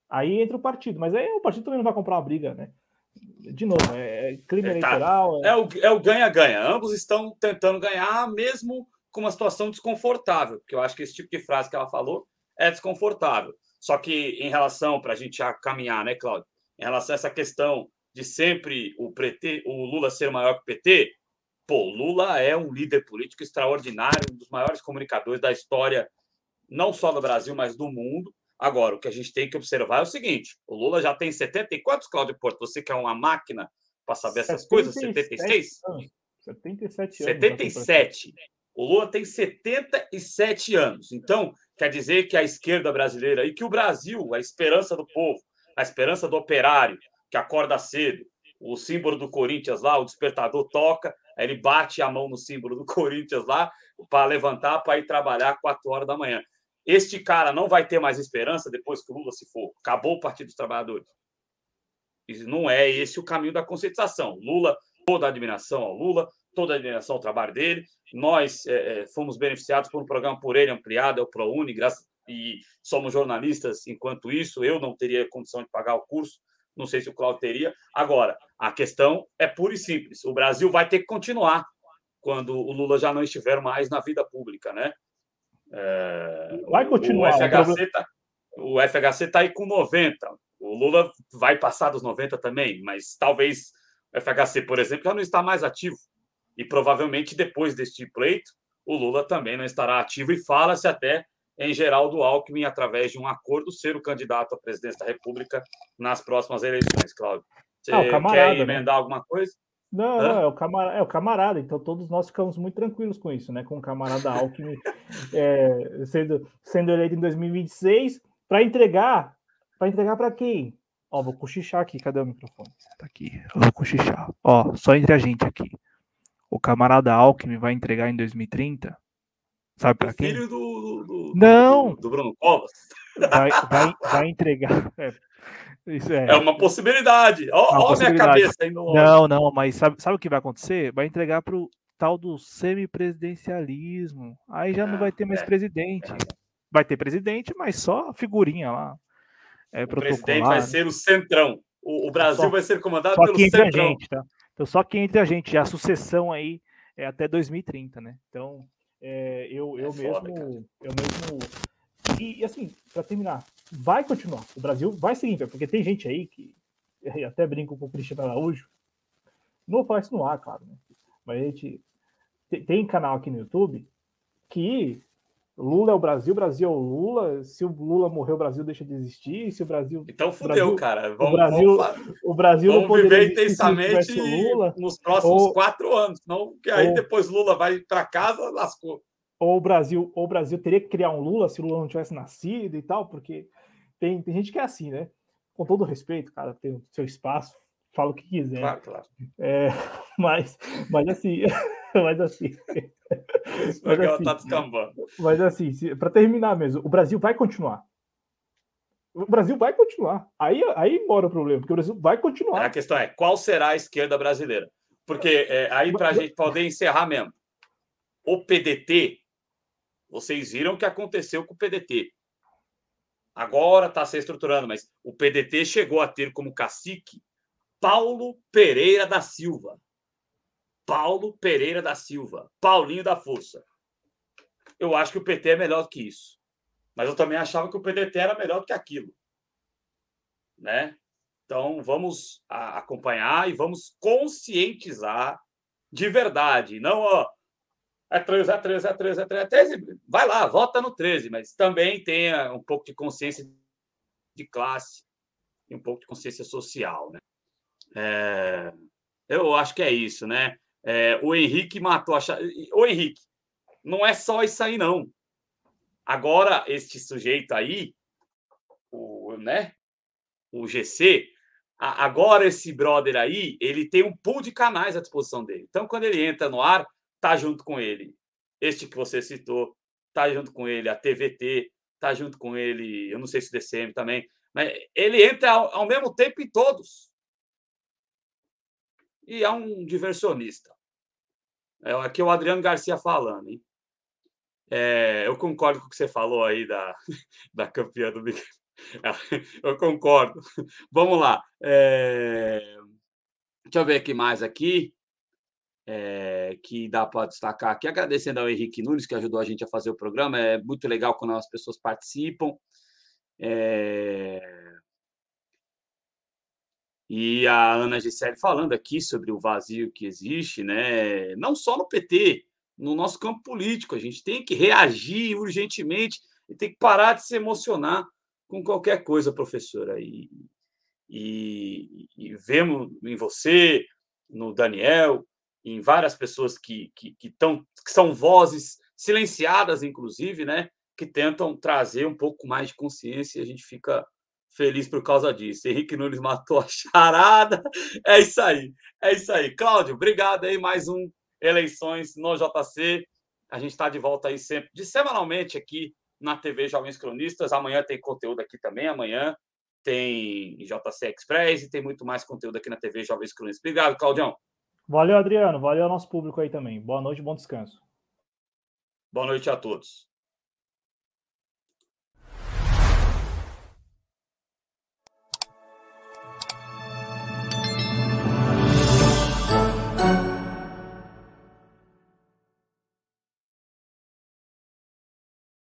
Aí entra o partido, mas aí o partido também não vai comprar uma briga, né? De novo, é, é crime é, tá. eleitoral. É... é o ganha-ganha. Ambos estão tentando ganhar, mesmo com uma situação desconfortável, porque eu acho que esse tipo de frase que ela falou é desconfortável. Só que em relação, para a gente já caminhar, né, Cláudio? Em relação a essa questão de sempre o, PT, o Lula ser maior que o PT, Pô, Lula é um líder político extraordinário, um dos maiores comunicadores da história, não só do Brasil, mas do mundo. Agora, o que a gente tem que observar é o seguinte: o Lula já tem 70 e quantos, Cláudio Porto? Você que é uma máquina para saber essas 77, coisas? 76? Anos. 77 anos. 77. O Lula tem 77 anos. Então, quer dizer que a esquerda brasileira e que o Brasil, a esperança do povo, a esperança do operário, que acorda cedo, o símbolo do Corinthians lá, o despertador toca, ele bate a mão no símbolo do Corinthians lá para levantar para ir trabalhar quatro horas da manhã. Este cara não vai ter mais esperança depois que o Lula se for. Acabou o Partido dos Trabalhadores. Não é esse o caminho da conscientização. Lula, toda a admiração ao Lula, toda a admiração ao trabalho dele. Nós é, é fomos beneficiados por um programa por ele ampliado, é o ProUni, graças e somos jornalistas enquanto isso. Eu não teria condição de pagar o curso, não sei se o Cláudio teria. Agora, a questão é pura e simples. O Brasil vai ter que continuar quando o Lula já não estiver mais na vida pública, né? É, vai continuar. O FHC está FHC tá aí com 90. O Lula vai passar dos 90 também, mas talvez o FHC, por exemplo, já não está mais ativo. E provavelmente depois deste pleito, o Lula também não estará ativo e fala-se até em Geraldo Alckmin, através de um acordo, ser o candidato à presidência da República nas próximas eleições, Cláudio. Você ah, camarada, quer né? emendar né? alguma coisa? Não, não, é o, camarada, é o camarada, então todos nós ficamos muito tranquilos com isso, né? Com o camarada Alckmin é, sendo, sendo eleito em 2026 para entregar. Para entregar para quem? Ó, vou cochichar aqui, cadê o microfone? Tá aqui, eu vou cochichar. Ó, só entre a gente aqui. O camarada Alckmin vai entregar em 2030 Sabe para quem? Filho do, do, Não! Do, do Bruno Covas. Vai, vai, vai entregar. É, é. é uma possibilidade. Olha a minha cabeça aí no. Não, não, mas sabe, sabe o que vai acontecer? Vai entregar para o tal do semipresidencialismo. Aí já não vai ter mais é, presidente. É. Vai ter presidente, mas só figurinha lá. É, o presidente vai ser o centrão. O, o Brasil só, vai ser comandado pelo centrão. Gente, tá? Então, só que entre a gente, a sucessão aí é até 2030, né? Então, é, eu, eu, é mesmo, foda, eu mesmo. E, e assim, para terminar, vai continuar. O Brasil vai seguir, porque tem gente aí que até brinco com o Cristiano Araújo. Não isso no ar, claro, né? Mas a gente tem, tem canal aqui no YouTube que Lula é o Brasil, Brasil é o Lula. Se o Lula morrer, o Brasil deixa de existir. Se o Brasil. Então fudeu, Brasil, cara. Vamos, o Brasil, vamos, o Brasil vamos viver intensamente Lula, nos próximos ou, quatro anos. Não, que aí ou, depois Lula vai para casa, lascou. Ou o Brasil, ou o Brasil teria que criar um Lula se o Lula não tivesse nascido e tal, porque tem, tem gente que é assim, né? Com todo respeito, cara, tem o seu espaço, fala o que quiser. Claro, claro. É, mas, mas assim, mas assim. Mas assim, tá. Mas assim, para terminar mesmo, o Brasil vai continuar. O Brasil vai continuar. Aí, aí mora o problema, porque o Brasil vai continuar. A questão é qual será a esquerda brasileira? Porque é, aí, para a gente poder encerrar mesmo, o PDT, vocês viram o que aconteceu com o PDT. Agora está se estruturando, mas o PDT chegou a ter como cacique Paulo Pereira da Silva. Paulo Pereira da Silva, Paulinho da Força. Eu acho que o PT é melhor do que isso. Mas eu também achava que o PDT era melhor do que aquilo. Né? Então, vamos acompanhar e vamos conscientizar de verdade. Não, ó, é 13, é 13, é 13, é 13, é 13. Vai lá, vota no 13, mas também tenha um pouco de consciência de classe e um pouco de consciência social, né? É, eu acho que é isso, né? É, o Henrique matou a. O Henrique, não é só isso aí, não. Agora, este sujeito aí, o, né? O GC, agora esse brother aí, ele tem um pool de canais à disposição dele. Então, quando ele entra no ar, tá junto com ele. Este que você citou, tá junto com ele a TVT, tá junto com ele, eu não sei se o DCM também, mas ele entra ao, ao mesmo tempo em todos. E é um diversionista. É aqui é o Adriano Garcia falando, hein? É, eu concordo com o que você falou aí da, da campeã do Big Eu concordo. Vamos lá. É... Deixa eu ver aqui mais aqui. É, que dá para destacar aqui, agradecendo ao Henrique Nunes, que ajudou a gente a fazer o programa. É muito legal quando as pessoas participam. É... E a Ana Gisele falando aqui sobre o vazio que existe, né? não só no PT, no nosso campo político. A gente tem que reagir urgentemente e tem que parar de se emocionar com qualquer coisa, professora. E, e, e vemos em você, no Daniel, em várias pessoas que, que, que, tão, que são vozes silenciadas, inclusive, né? que tentam trazer um pouco mais de consciência e a gente fica feliz por causa disso. Henrique Nunes matou a charada. É isso aí. É isso aí. Cláudio, obrigado aí. Mais um Eleições no JC. A gente está de volta aí sempre, de semanalmente aqui na TV Jovens Cronistas. Amanhã tem conteúdo aqui também. Amanhã tem JC Express e tem muito mais conteúdo aqui na TV Jovens Cronistas. Obrigado, Claudião. Valeu, Adriano. Valeu ao nosso público aí também. Boa noite, bom descanso. Boa noite a todos.